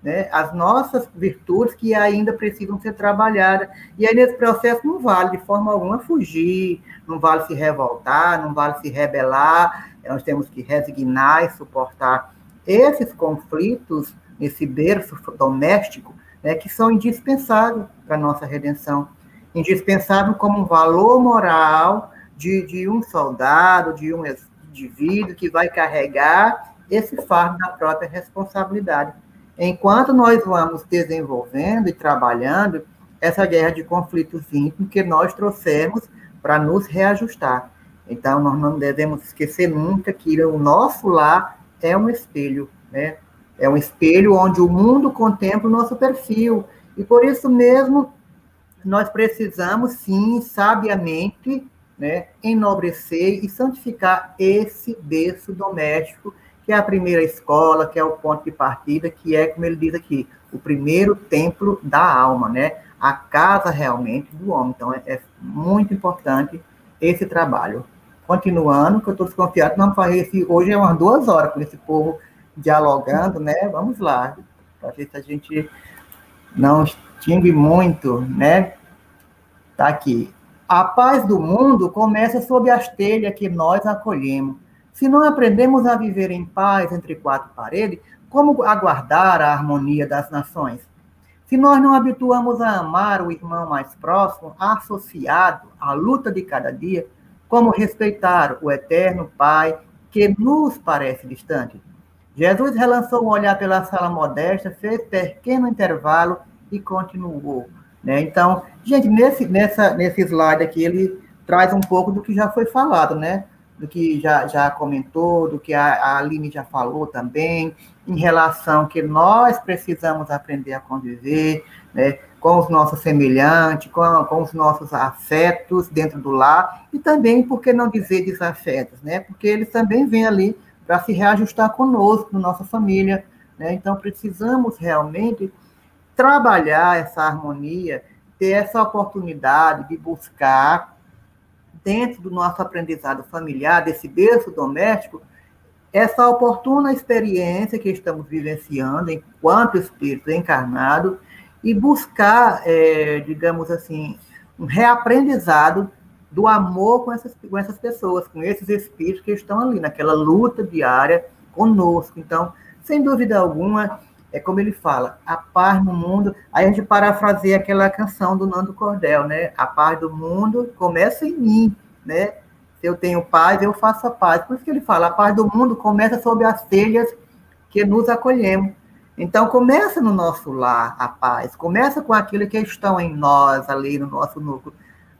né? as nossas virtudes que ainda precisam ser trabalhadas. E aí, nesse processo, não vale de forma alguma fugir, não vale se revoltar, não vale se rebelar, nós temos que resignar e suportar esses conflitos nesse berço doméstico, né, que são indispensáveis para a nossa redenção. Indispensável como um valor moral de, de um soldado, de um indivíduo que vai carregar esse fardo da própria responsabilidade. Enquanto nós vamos desenvolvendo e trabalhando essa guerra de conflitos íntimos que nós trouxemos para nos reajustar. Então, nós não devemos esquecer nunca que o nosso lar é um espelho, né? É um espelho onde o mundo contempla o nosso perfil. E por isso mesmo, nós precisamos, sim, sabiamente, né, enobrecer e santificar esse berço doméstico, que é a primeira escola, que é o ponto de partida, que é, como ele diz aqui, o primeiro templo da alma, né? A casa realmente do homem. Então, é, é muito importante esse trabalho. Continuando, que eu estou desconfiado, não fazer. Hoje é umas duas horas com esse povo dialogando, né? Vamos lá, para ver se a gente não extingue muito, né? Tá aqui. A paz do mundo começa sob as telhas que nós acolhemos. Se não aprendemos a viver em paz entre quatro paredes, como aguardar a harmonia das nações? Se nós não habituamos a amar o irmão mais próximo, associado à luta de cada dia, como respeitar o eterno Pai que nos parece distante? Jesus relançou um olhar pela sala modesta, fez pequeno intervalo e continuou. Né? Então, gente, nesse, nessa, nesse slide aqui, ele traz um pouco do que já foi falado, né? Do que já, já comentou, do que a, a Aline já falou também, em relação que nós precisamos aprender a conviver, né? Com os nossos semelhantes, com, com os nossos afetos dentro do lar, e também, por que não dizer desafetos, né? Porque eles também vêm ali para se reajustar conosco, na nossa família, né? Então, precisamos realmente trabalhar essa harmonia, ter essa oportunidade de buscar, dentro do nosso aprendizado familiar, desse berço doméstico, essa oportuna experiência que estamos vivenciando enquanto espírito encarnado e buscar, é, digamos assim, um reaprendizado do amor com essas, com essas pessoas, com esses espíritos que estão ali, naquela luta diária conosco. Então, sem dúvida alguma, é como ele fala, a paz no mundo. Aí a gente parafraseia aquela canção do Nando Cordel, né? A paz do mundo começa em mim, né? Se eu tenho paz, eu faço a paz. Por isso que ele fala, a paz do mundo começa sob as telhas que nos acolhemos. Então, começa no nosso lar a paz, começa com aquilo que estão em nós, ali no nosso núcleo.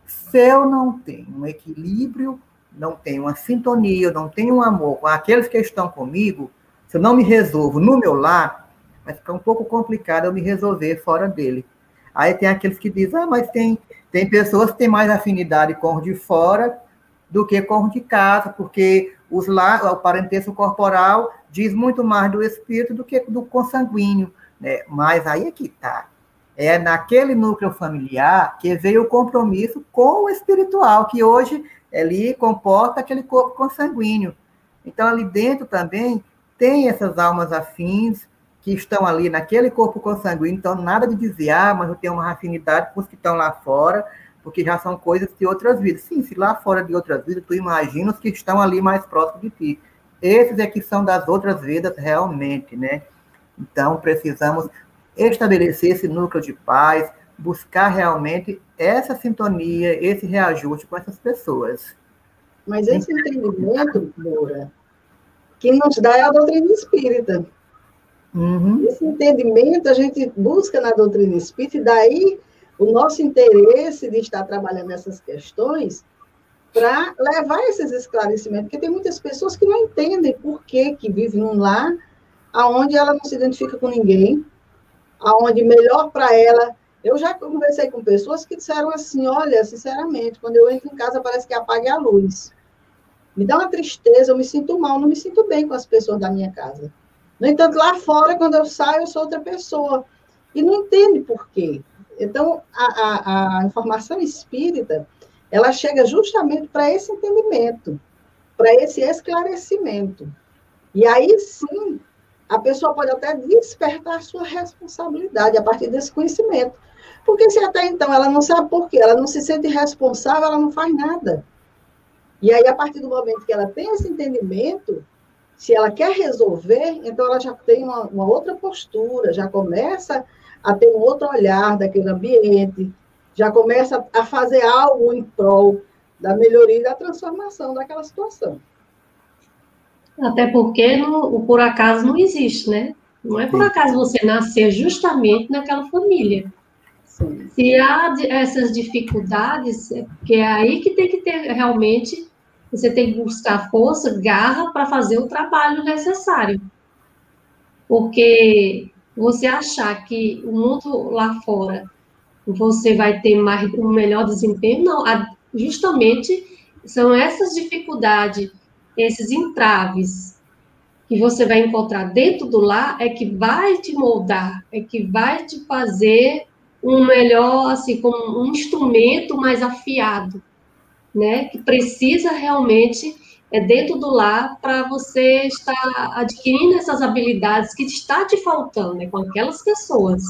Se eu não tenho um equilíbrio, não tenho uma sintonia, não tenho um amor com aqueles que estão comigo, se eu não me resolvo no meu lar, vai ficar um pouco complicado eu me resolver fora dele. Aí tem aqueles que dizem, ah, mas tem, tem pessoas que têm mais afinidade com os de fora do que com os de casa, porque os o parentesco corporal diz muito mais do espírito do que do consanguíneo. Né? Mas aí é que está. É naquele núcleo familiar que veio o compromisso com o espiritual, que hoje ali comporta aquele corpo consanguíneo. Então, ali dentro também tem essas almas afins, que estão ali naquele corpo consanguíneo, então nada de dizer, ah, mas eu tenho uma afinidade com os que estão lá fora, porque já são coisas de outras vidas. Sim, se lá fora de outras vidas, tu imagina os que estão ali mais próximos de ti. Esses é que são das outras vidas realmente, né? Então, precisamos estabelecer esse núcleo de paz, buscar realmente essa sintonia, esse reajuste com essas pessoas. Mas esse entendimento, Moura, que nos dá é a doutrina espírita. Uhum. Esse entendimento a gente busca na doutrina espírita, e daí o nosso interesse de estar trabalhando essas questões para levar esses esclarecimentos, porque tem muitas pessoas que não entendem por que, que vivem um lar aonde ela não se identifica com ninguém, aonde melhor para ela. Eu já conversei com pessoas que disseram assim: olha, sinceramente, quando eu entro em casa parece que apague a luz. Me dá uma tristeza, eu me sinto mal, não me sinto bem com as pessoas da minha casa. No entanto, lá fora, quando eu saio, eu sou outra pessoa. E não entende por quê. Então, a, a, a informação espírita, ela chega justamente para esse entendimento, para esse esclarecimento. E aí sim, a pessoa pode até despertar sua responsabilidade a partir desse conhecimento. Porque se até então ela não sabe por quê, ela não se sente responsável, ela não faz nada. E aí, a partir do momento que ela tem esse entendimento, se ela quer resolver, então ela já tem uma, uma outra postura, já começa a ter um outro olhar daquele ambiente, já começa a fazer algo em prol da melhoria e da transformação daquela situação. Até porque no, o por acaso não existe, né? Não é por acaso você nascer justamente naquela família. Sim. Se há essas dificuldades, é porque é aí que tem que ter realmente, você tem que buscar força, garra para fazer o trabalho necessário. Porque você achar que o mundo lá fora você vai ter mais um melhor desempenho, não, justamente são essas dificuldades, esses entraves que você vai encontrar dentro do lar é que vai te moldar, é que vai te fazer um melhor, assim, como um instrumento mais afiado, né? Que precisa realmente é dentro do lar para você estar adquirindo essas habilidades que está te faltando, né, com aquelas pessoas.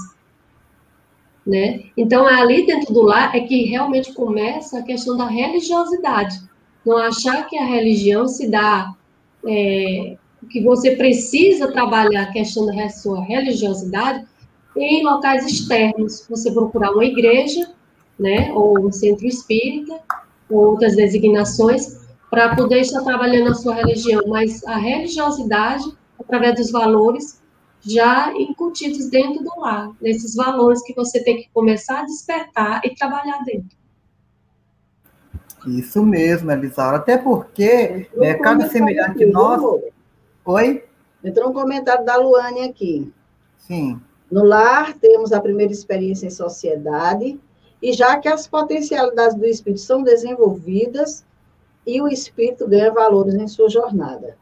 Né? Então, é ali dentro do lar é que realmente começa a questão da religiosidade. Não achar que a religião se dá, é, que você precisa trabalhar a questão da sua religiosidade em locais externos. Você procurar uma igreja, né, ou um centro espírita, ou outras designações, para poder estar trabalhando a sua religião, mas a religiosidade, através dos valores já incutidos dentro do lar, nesses valores que você tem que começar a despertar e trabalhar dentro. Isso mesmo, Elisaura. Até porque é, cada semelhante nosso. Oi? Entrou um comentário da Luane aqui. Sim. No lar, temos a primeira experiência em sociedade, e já que as potencialidades do espírito são desenvolvidas, e o espírito ganha valores em sua jornada.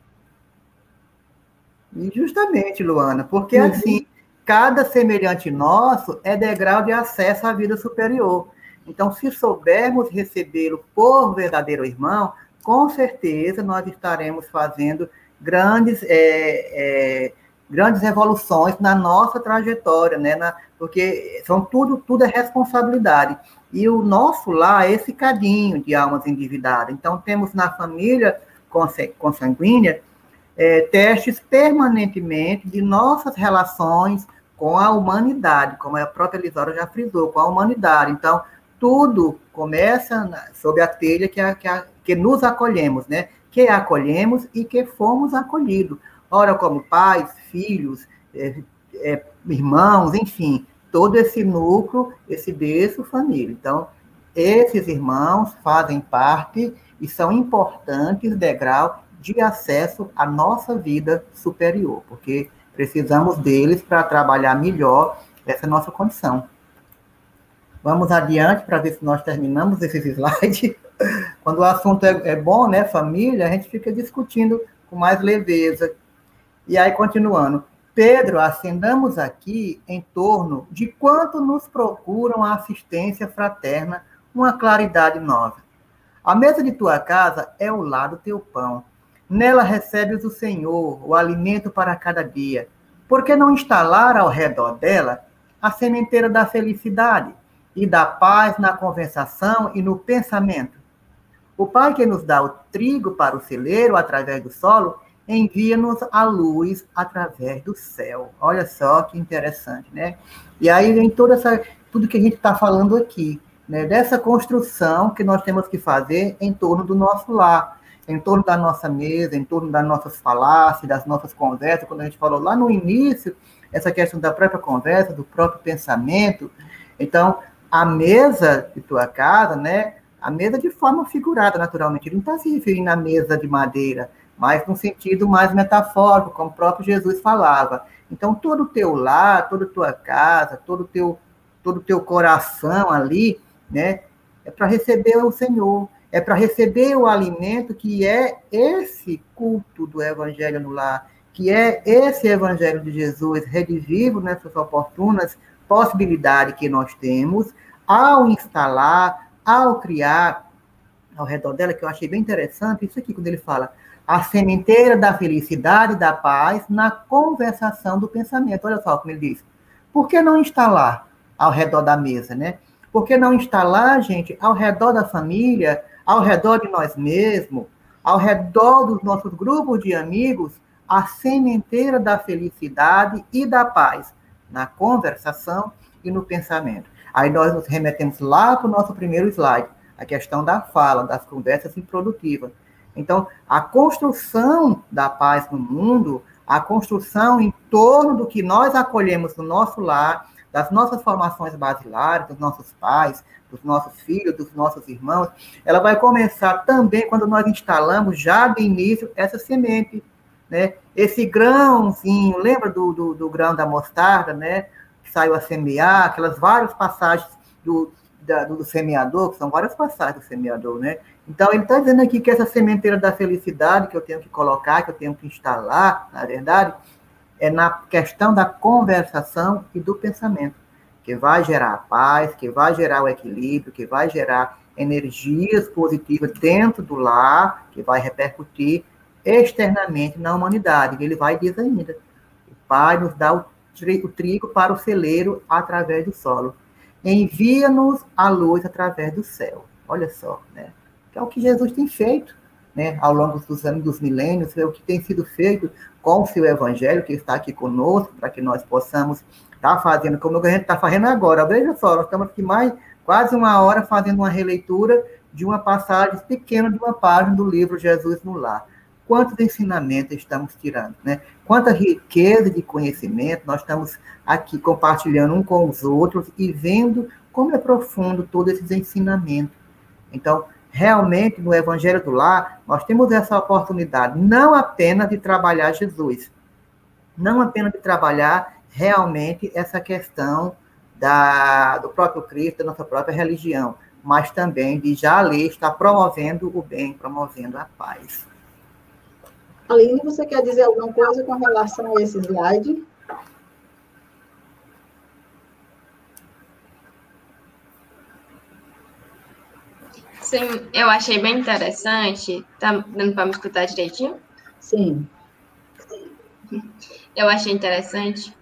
Justamente, Luana, porque uhum. assim, cada semelhante nosso é degrau de acesso à vida superior. Então, se soubermos recebê-lo por verdadeiro irmão, com certeza nós estaremos fazendo grandes, é, é, grandes evoluções na nossa trajetória, né? Na, porque são tudo, tudo é responsabilidade. E o nosso lá é esse cadinho de almas endividadas. Então, temos na família consanguínea é, testes permanentemente de nossas relações com a humanidade, como a própria Elisora já frisou, com a humanidade. Então, tudo começa na, sob a telha que, a, que, a, que nos acolhemos, né? Que acolhemos e que fomos acolhidos. Ora, como pais, filhos, é, é, irmãos, enfim, todo esse núcleo, esse berço família. Então, esses irmãos fazem parte e são importantes degrau de acesso à nossa vida superior, porque precisamos deles para trabalhar melhor essa nossa condição. Vamos adiante para ver se nós terminamos esses slides. Quando o assunto é, é bom, né, família, a gente fica discutindo com mais leveza. E aí, continuando. Pedro, ascendamos aqui em torno de quanto nos procuram a assistência fraterna, uma claridade nova. A mesa de tua casa é o lado teu pão. Nela recebes o Senhor, o alimento para cada dia. Por que não instalar ao redor dela a sementeira da felicidade e da paz na conversação e no pensamento? O Pai que nos dá o trigo para o celeiro através do solo envia-nos a luz através do céu. Olha só que interessante, né? E aí vem toda essa, tudo que a gente está falando aqui, né? Dessa construção que nós temos que fazer em torno do nosso lar, em torno da nossa mesa, em torno das nossas falácias, das nossas conversas, quando a gente falou lá no início, essa questão da própria conversa, do próprio pensamento. Então, a mesa de tua casa, né? A mesa de forma figurada, naturalmente, ele não está se referindo à mesa de madeira, mas num sentido mais metafórico, como o próprio Jesus falava. Então, todo o teu lar, toda a tua casa, todo o teu, todo o teu coração ali, né, é para receber o Senhor, é para receber o alimento que é esse culto do Evangelho no lar, que é esse Evangelho de Jesus redivivo nessas oportunas possibilidades que nós temos ao instalar, ao criar ao redor dela, que eu achei bem interessante, isso aqui, quando ele fala a sementeira da felicidade e da paz na conversação do pensamento. Olha só como ele diz. Por que não instalar ao redor da mesa, né? Por que não instalar, gente, ao redor da família, ao redor de nós mesmos, ao redor dos nossos grupos de amigos, a sementeira da felicidade e da paz na conversação e no pensamento. Aí nós nos remetemos lá para o nosso primeiro slide, a questão da fala, das conversas improdutivas. Então, a construção da paz no mundo, a construção em torno do que nós acolhemos no nosso lar, das nossas formações basilares, dos nossos pais, dos nossos filhos, dos nossos irmãos, ela vai começar também quando nós instalamos já de início essa semente, né? Esse grãozinho, lembra do, do, do grão da mostarda, né? Que saiu a semear, aquelas várias passagens do, da, do, semeador, que são várias passagens do semeador, né? Então, ele está dizendo aqui que essa sementeira da felicidade que eu tenho que colocar, que eu tenho que instalar, na verdade, é na questão da conversação e do pensamento que vai gerar a paz, que vai gerar o equilíbrio, que vai gerar energias positivas dentro do lar, que vai repercutir externamente na humanidade. Ele vai dizer ainda: o Pai nos dá o trigo para o celeiro através do solo. Envia-nos a luz através do céu. Olha só, né? Que é o que Jesus tem feito, né? Ao longo dos anos, dos milênios, é o que tem sido feito com o seu evangelho que está aqui conosco, para que nós possamos está fazendo, como a gente está fazendo agora. Veja só, nós estamos aqui mais quase uma hora fazendo uma releitura de uma passagem pequena de uma página do livro Jesus no Lar. Quantos ensinamentos estamos tirando, né? Quanta riqueza de conhecimento nós estamos aqui compartilhando um com os outros e vendo como é profundo todos esses ensinamentos. Então, realmente, no Evangelho do Lar, nós temos essa oportunidade não apenas de trabalhar Jesus, não apenas de trabalhar realmente essa questão da, do próprio Cristo, da nossa própria religião, mas também de já ali estar promovendo o bem, promovendo a paz. Aline, você quer dizer alguma coisa com relação a esse slide? Sim, eu achei bem interessante. Tá dando para me escutar direitinho? Sim. Eu achei interessante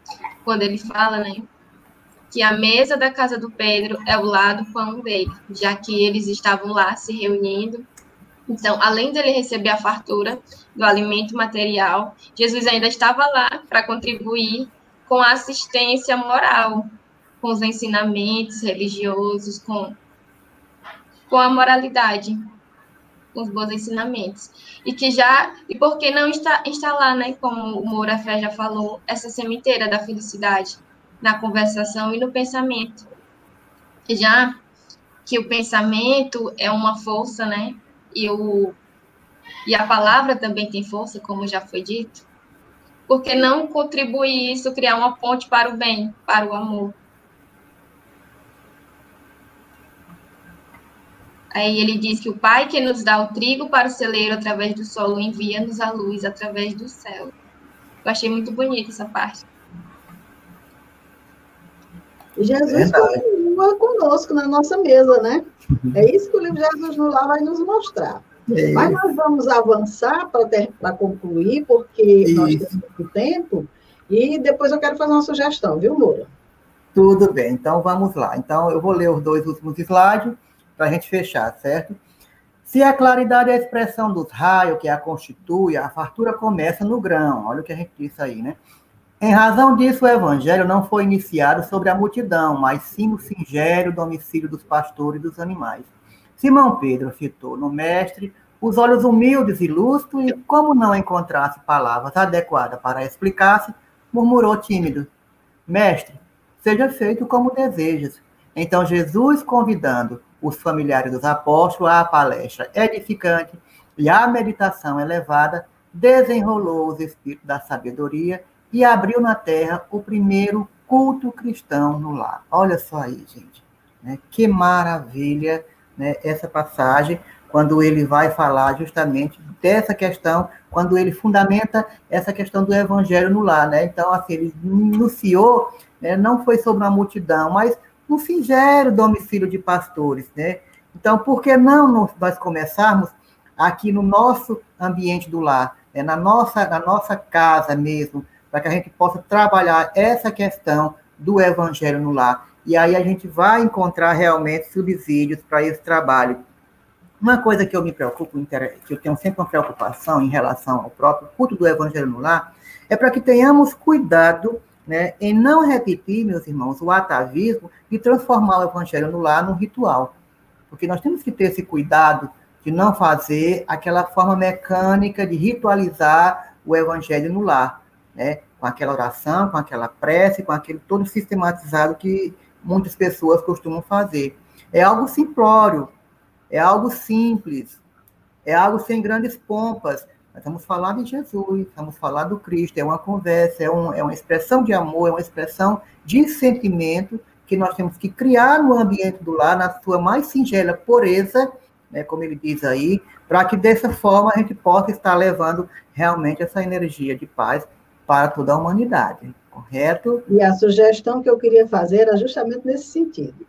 quando ele fala, né, que a mesa da casa do Pedro é o lado pão dele, já que eles estavam lá se reunindo. Então, além dele receber a fartura do alimento material, Jesus ainda estava lá para contribuir com a assistência moral, com os ensinamentos religiosos, com, com a moralidade, com os bons ensinamentos. E que já, e por que não instalar, né, como o Moura Fé já falou, essa sementeira da felicidade na conversação e no pensamento. Já que o pensamento é uma força, né, e, o, e a palavra também tem força, como já foi dito, porque não contribuir isso, criar uma ponte para o bem, para o amor. Aí ele diz que o Pai que nos dá o trigo para o celeiro através do solo envia-nos a luz através do céu. Eu achei muito bonita essa parte. Jesus continua conosco na nossa mesa, né? É isso que o livro Jesus no Lar vai nos mostrar. É Mas nós vamos avançar para concluir, porque isso. nós temos pouco tempo, e depois eu quero fazer uma sugestão, viu, Moura? Tudo bem, então vamos lá. Então eu vou ler os dois últimos slides para a gente fechar, certo? Se a claridade é a expressão dos raios que a constitui, a fartura começa no grão. Olha o que a gente disse aí, né? Em razão disso, o evangelho não foi iniciado sobre a multidão, mas sim no singelo domicílio dos pastores e dos animais. Simão Pedro citou no mestre os olhos humildes e lustros, e como não encontrasse palavras adequadas para explicar-se, murmurou tímido: Mestre, seja feito como desejas. Então Jesus, convidando os familiares dos apóstolos à palestra edificante e à meditação elevada, desenrolou os espíritos da sabedoria e abriu na terra o primeiro culto cristão no lar. Olha só aí, gente. Né? Que maravilha né, essa passagem, quando ele vai falar justamente dessa questão, quando ele fundamenta essa questão do evangelho no lar. Né? Então, assim, ele iniciou, né, não foi sobre uma multidão, mas um singelo domicílio de pastores. Né? Então, por que não nós começarmos aqui no nosso ambiente do lar, né, na, nossa, na nossa casa mesmo, para que a gente possa trabalhar essa questão do evangelho no lar. E aí a gente vai encontrar realmente subsídios para esse trabalho. Uma coisa que eu me preocupo, que eu tenho sempre uma preocupação em relação ao próprio culto do evangelho no lar, é para que tenhamos cuidado né, em não repetir, meus irmãos, o atavismo e transformar o evangelho no lar num ritual. Porque nós temos que ter esse cuidado de não fazer aquela forma mecânica de ritualizar o evangelho no lar né? com aquela oração, com aquela prece, com aquele todo sistematizado que muitas pessoas costumam fazer. É algo simplório, é algo simples, é algo sem grandes pompas. Nós vamos falar de Jesus, vamos falar do Cristo, é uma conversa, é, um, é uma expressão de amor, é uma expressão de sentimento que nós temos que criar no ambiente do lar, na sua mais singela pureza, né, como ele diz aí, para que dessa forma a gente possa estar levando realmente essa energia de paz para toda a humanidade, correto? E a sugestão que eu queria fazer era justamente nesse sentido.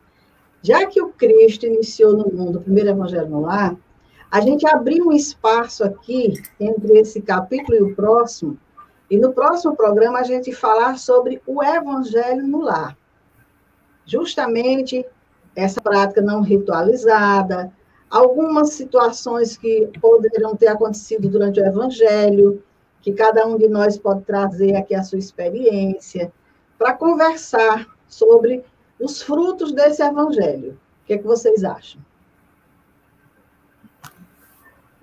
Já que o Cristo iniciou no mundo o primeiro evangelho no lar, a gente abriu um espaço aqui entre esse capítulo e o próximo, e no próximo programa a gente falar sobre o evangelho no lar. Justamente essa prática não ritualizada, algumas situações que poderiam ter acontecido durante o evangelho, que cada um de nós pode trazer aqui a sua experiência, para conversar sobre os frutos desse evangelho. O que, é que vocês acham?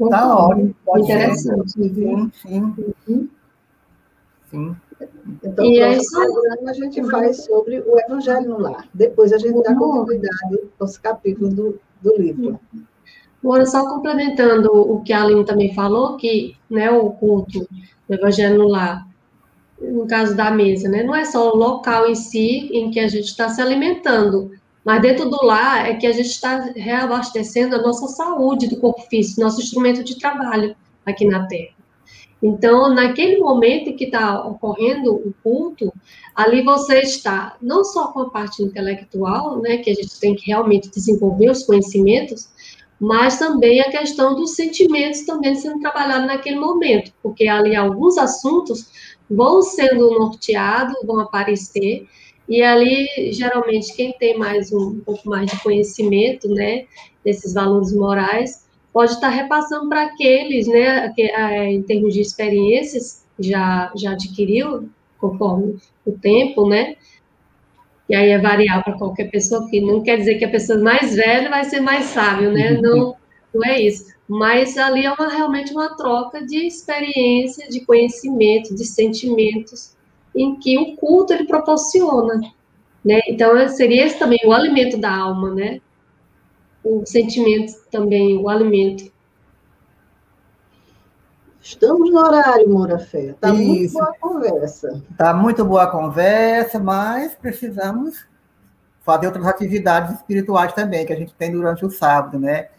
Tá ótimo. Interessante. Sim, sim. Uhum. Sim. Então, e no próximo programa a gente faz sobre o Evangelho no Lar. Depois a gente dá continuidade aos capítulos do, do livro. Agora, só complementando o que a Aline também falou, que né, o culto do Evangelho no lar, no caso da mesa, né, não é só o local em si em que a gente está se alimentando, mas dentro do lar é que a gente está reabastecendo a nossa saúde do corpo físico, nosso instrumento de trabalho aqui na Terra. Então, naquele momento que está ocorrendo o culto, ali você está não só com a parte intelectual, né, que a gente tem que realmente desenvolver os conhecimentos, mas também a questão dos sentimentos também sendo trabalhado naquele momento, porque ali alguns assuntos vão sendo norteados, vão aparecer, e ali, geralmente, quem tem mais um, um pouco mais de conhecimento, né, desses valores morais, pode estar repassando para aqueles, né, que, é, em termos de experiências, já, já adquiriu, conforme o tempo, né, e aí é variar para qualquer pessoa, que não quer dizer que a pessoa mais velha vai ser mais sábio, né? Não, não é isso. Mas ali é uma, realmente uma troca de experiência, de conhecimento, de sentimentos, em que o culto ele proporciona, né? Então seria esse também o alimento da alma, né? O sentimento também, o alimento Estamos no horário, Moura Fé. Está muito boa a conversa. Está muito boa a conversa, mas precisamos fazer outras atividades espirituais também, que a gente tem durante o sábado, né?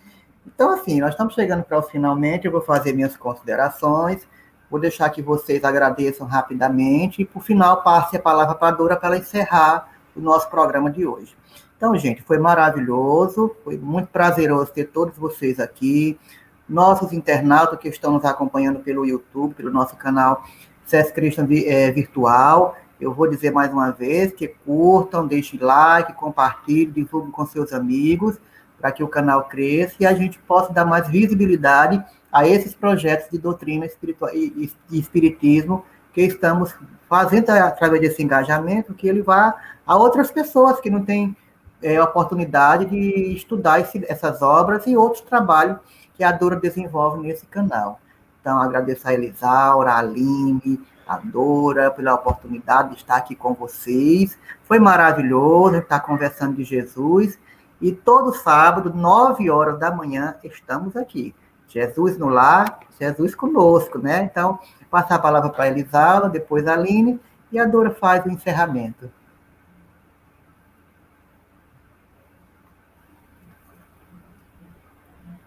Então, assim, nós estamos chegando para o finalmente, eu vou fazer minhas considerações, vou deixar que vocês agradeçam rapidamente, e, por final, passe a palavra para a Dora para encerrar o nosso programa de hoje. Então, gente, foi maravilhoso, foi muito prazeroso ter todos vocês aqui nossos internautas que estão nos acompanhando pelo YouTube, pelo nosso canal CS Christian é, Virtual. Eu vou dizer mais uma vez que curtam, deixem like, compartilhem, divulguem com seus amigos, para que o canal cresça e a gente possa dar mais visibilidade a esses projetos de doutrina e espiritismo que estamos fazendo através desse engajamento, que ele vá a outras pessoas que não têm é, oportunidade de estudar esse, essas obras e outros trabalhos que a Dora desenvolve nesse canal. Então, agradeço a Elisaura, a Aline, a Dora, pela oportunidade de estar aqui com vocês. Foi maravilhoso estar conversando de Jesus. E todo sábado, nove horas da manhã, estamos aqui. Jesus no lar, Jesus conosco, né? Então, passar a palavra para a Elisaura, depois a Aline, e a Dora faz o encerramento.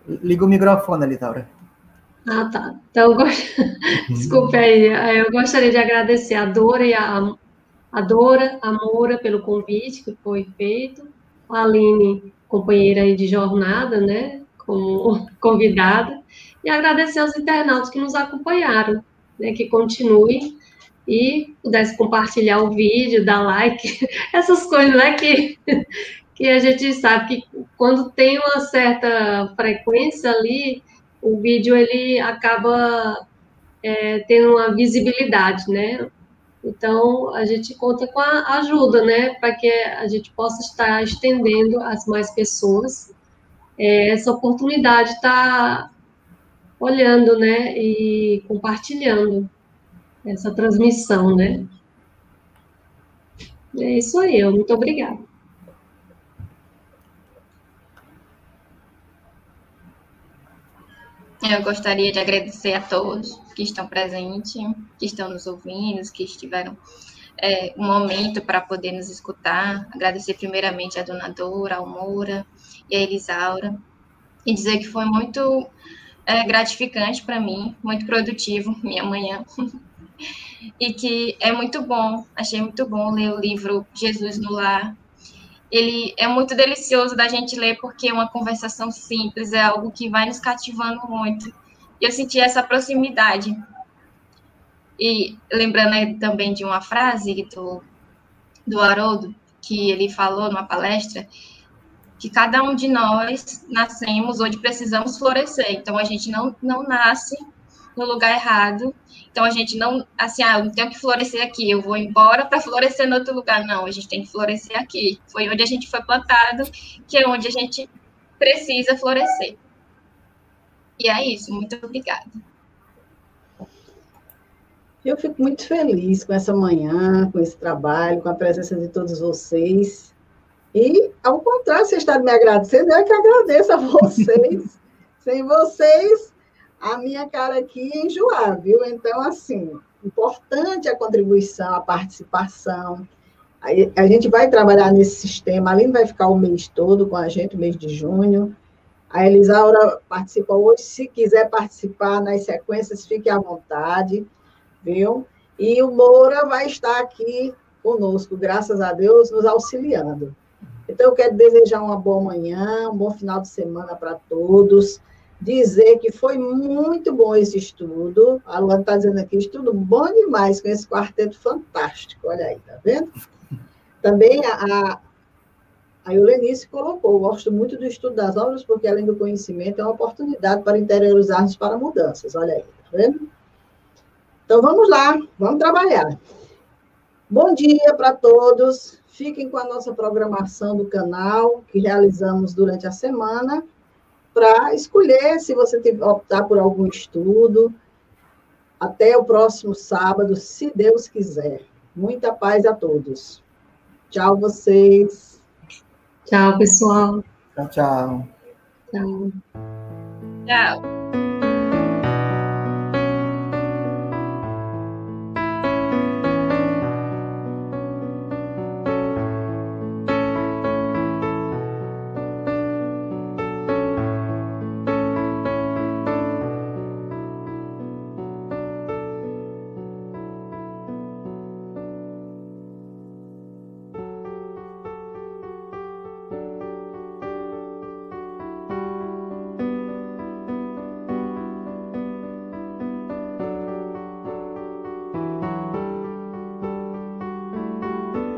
Liga o microfone, Elisaura. Ah, tá. Então, desculpe aí. Eu gostaria de agradecer a Dora e a, a Dora, a Moura, pelo convite que foi feito, a Aline, companheira aí de jornada, né, como convidada, e agradecer aos internautas que nos acompanharam, né, que continuem e pudesse compartilhar o vídeo, dar like, essas coisas, né, que, que a gente sabe que quando tem uma certa frequência ali, o vídeo ele acaba é, tendo uma visibilidade, né? Então, a gente conta com a ajuda, né, para que a gente possa estar estendendo às mais pessoas é, essa oportunidade de estar olhando, né, e compartilhando essa transmissão, né. É isso aí, muito obrigada. Eu gostaria de agradecer a todos que estão presentes, que estão nos ouvindo, que estiveram é, um momento para poder nos escutar. Agradecer primeiramente a dona Dora, a Moura e a Elisaura. E dizer que foi muito é, gratificante para mim, muito produtivo minha manhã. e que é muito bom, achei muito bom ler o livro Jesus no Lar, ele é muito delicioso da gente ler porque é uma conversação simples, é algo que vai nos cativando muito. E eu senti essa proximidade. E lembrando também de uma frase do, do Haroldo, que ele falou numa palestra, que cada um de nós nascemos onde precisamos florescer. Então, a gente não, não nasce no lugar errado. Então a gente não, assim, ah, eu tenho que florescer aqui, eu vou embora para florescer em outro lugar. Não, a gente tem que florescer aqui. Foi onde a gente foi plantado, que é onde a gente precisa florescer. E é isso, muito obrigada. Eu fico muito feliz com essa manhã, com esse trabalho, com a presença de todos vocês. E, ao contrário, vocês estão me agradecendo, eu é que agradeço a vocês. Sem vocês, a minha cara aqui é enjoar, viu? Então, assim, importante a contribuição, a participação. A gente vai trabalhar nesse sistema, a Aline vai ficar o mês todo com a gente, o mês de junho. A Elisaura participa hoje, se quiser participar nas sequências, fique à vontade, viu? E o Moura vai estar aqui conosco, graças a Deus, nos auxiliando. Então, eu quero desejar uma boa manhã, um bom final de semana para todos dizer que foi muito bom esse estudo. A Luana está dizendo aqui, estudo bom demais com esse quarteto fantástico. Olha aí, tá vendo? Também a, a, Eulenice colocou, gosto muito do estudo das obras, porque além do conhecimento, é uma oportunidade para interiorizarmos para mudanças. Olha aí, tá vendo? Então vamos lá, vamos trabalhar. Bom dia para todos. Fiquem com a nossa programação do canal, que realizamos durante a semana para escolher se você optar por algum estudo. Até o próximo sábado, se Deus quiser. Muita paz a todos. Tchau, vocês. Tchau, pessoal. Tchau, tchau. Tchau. Tchau.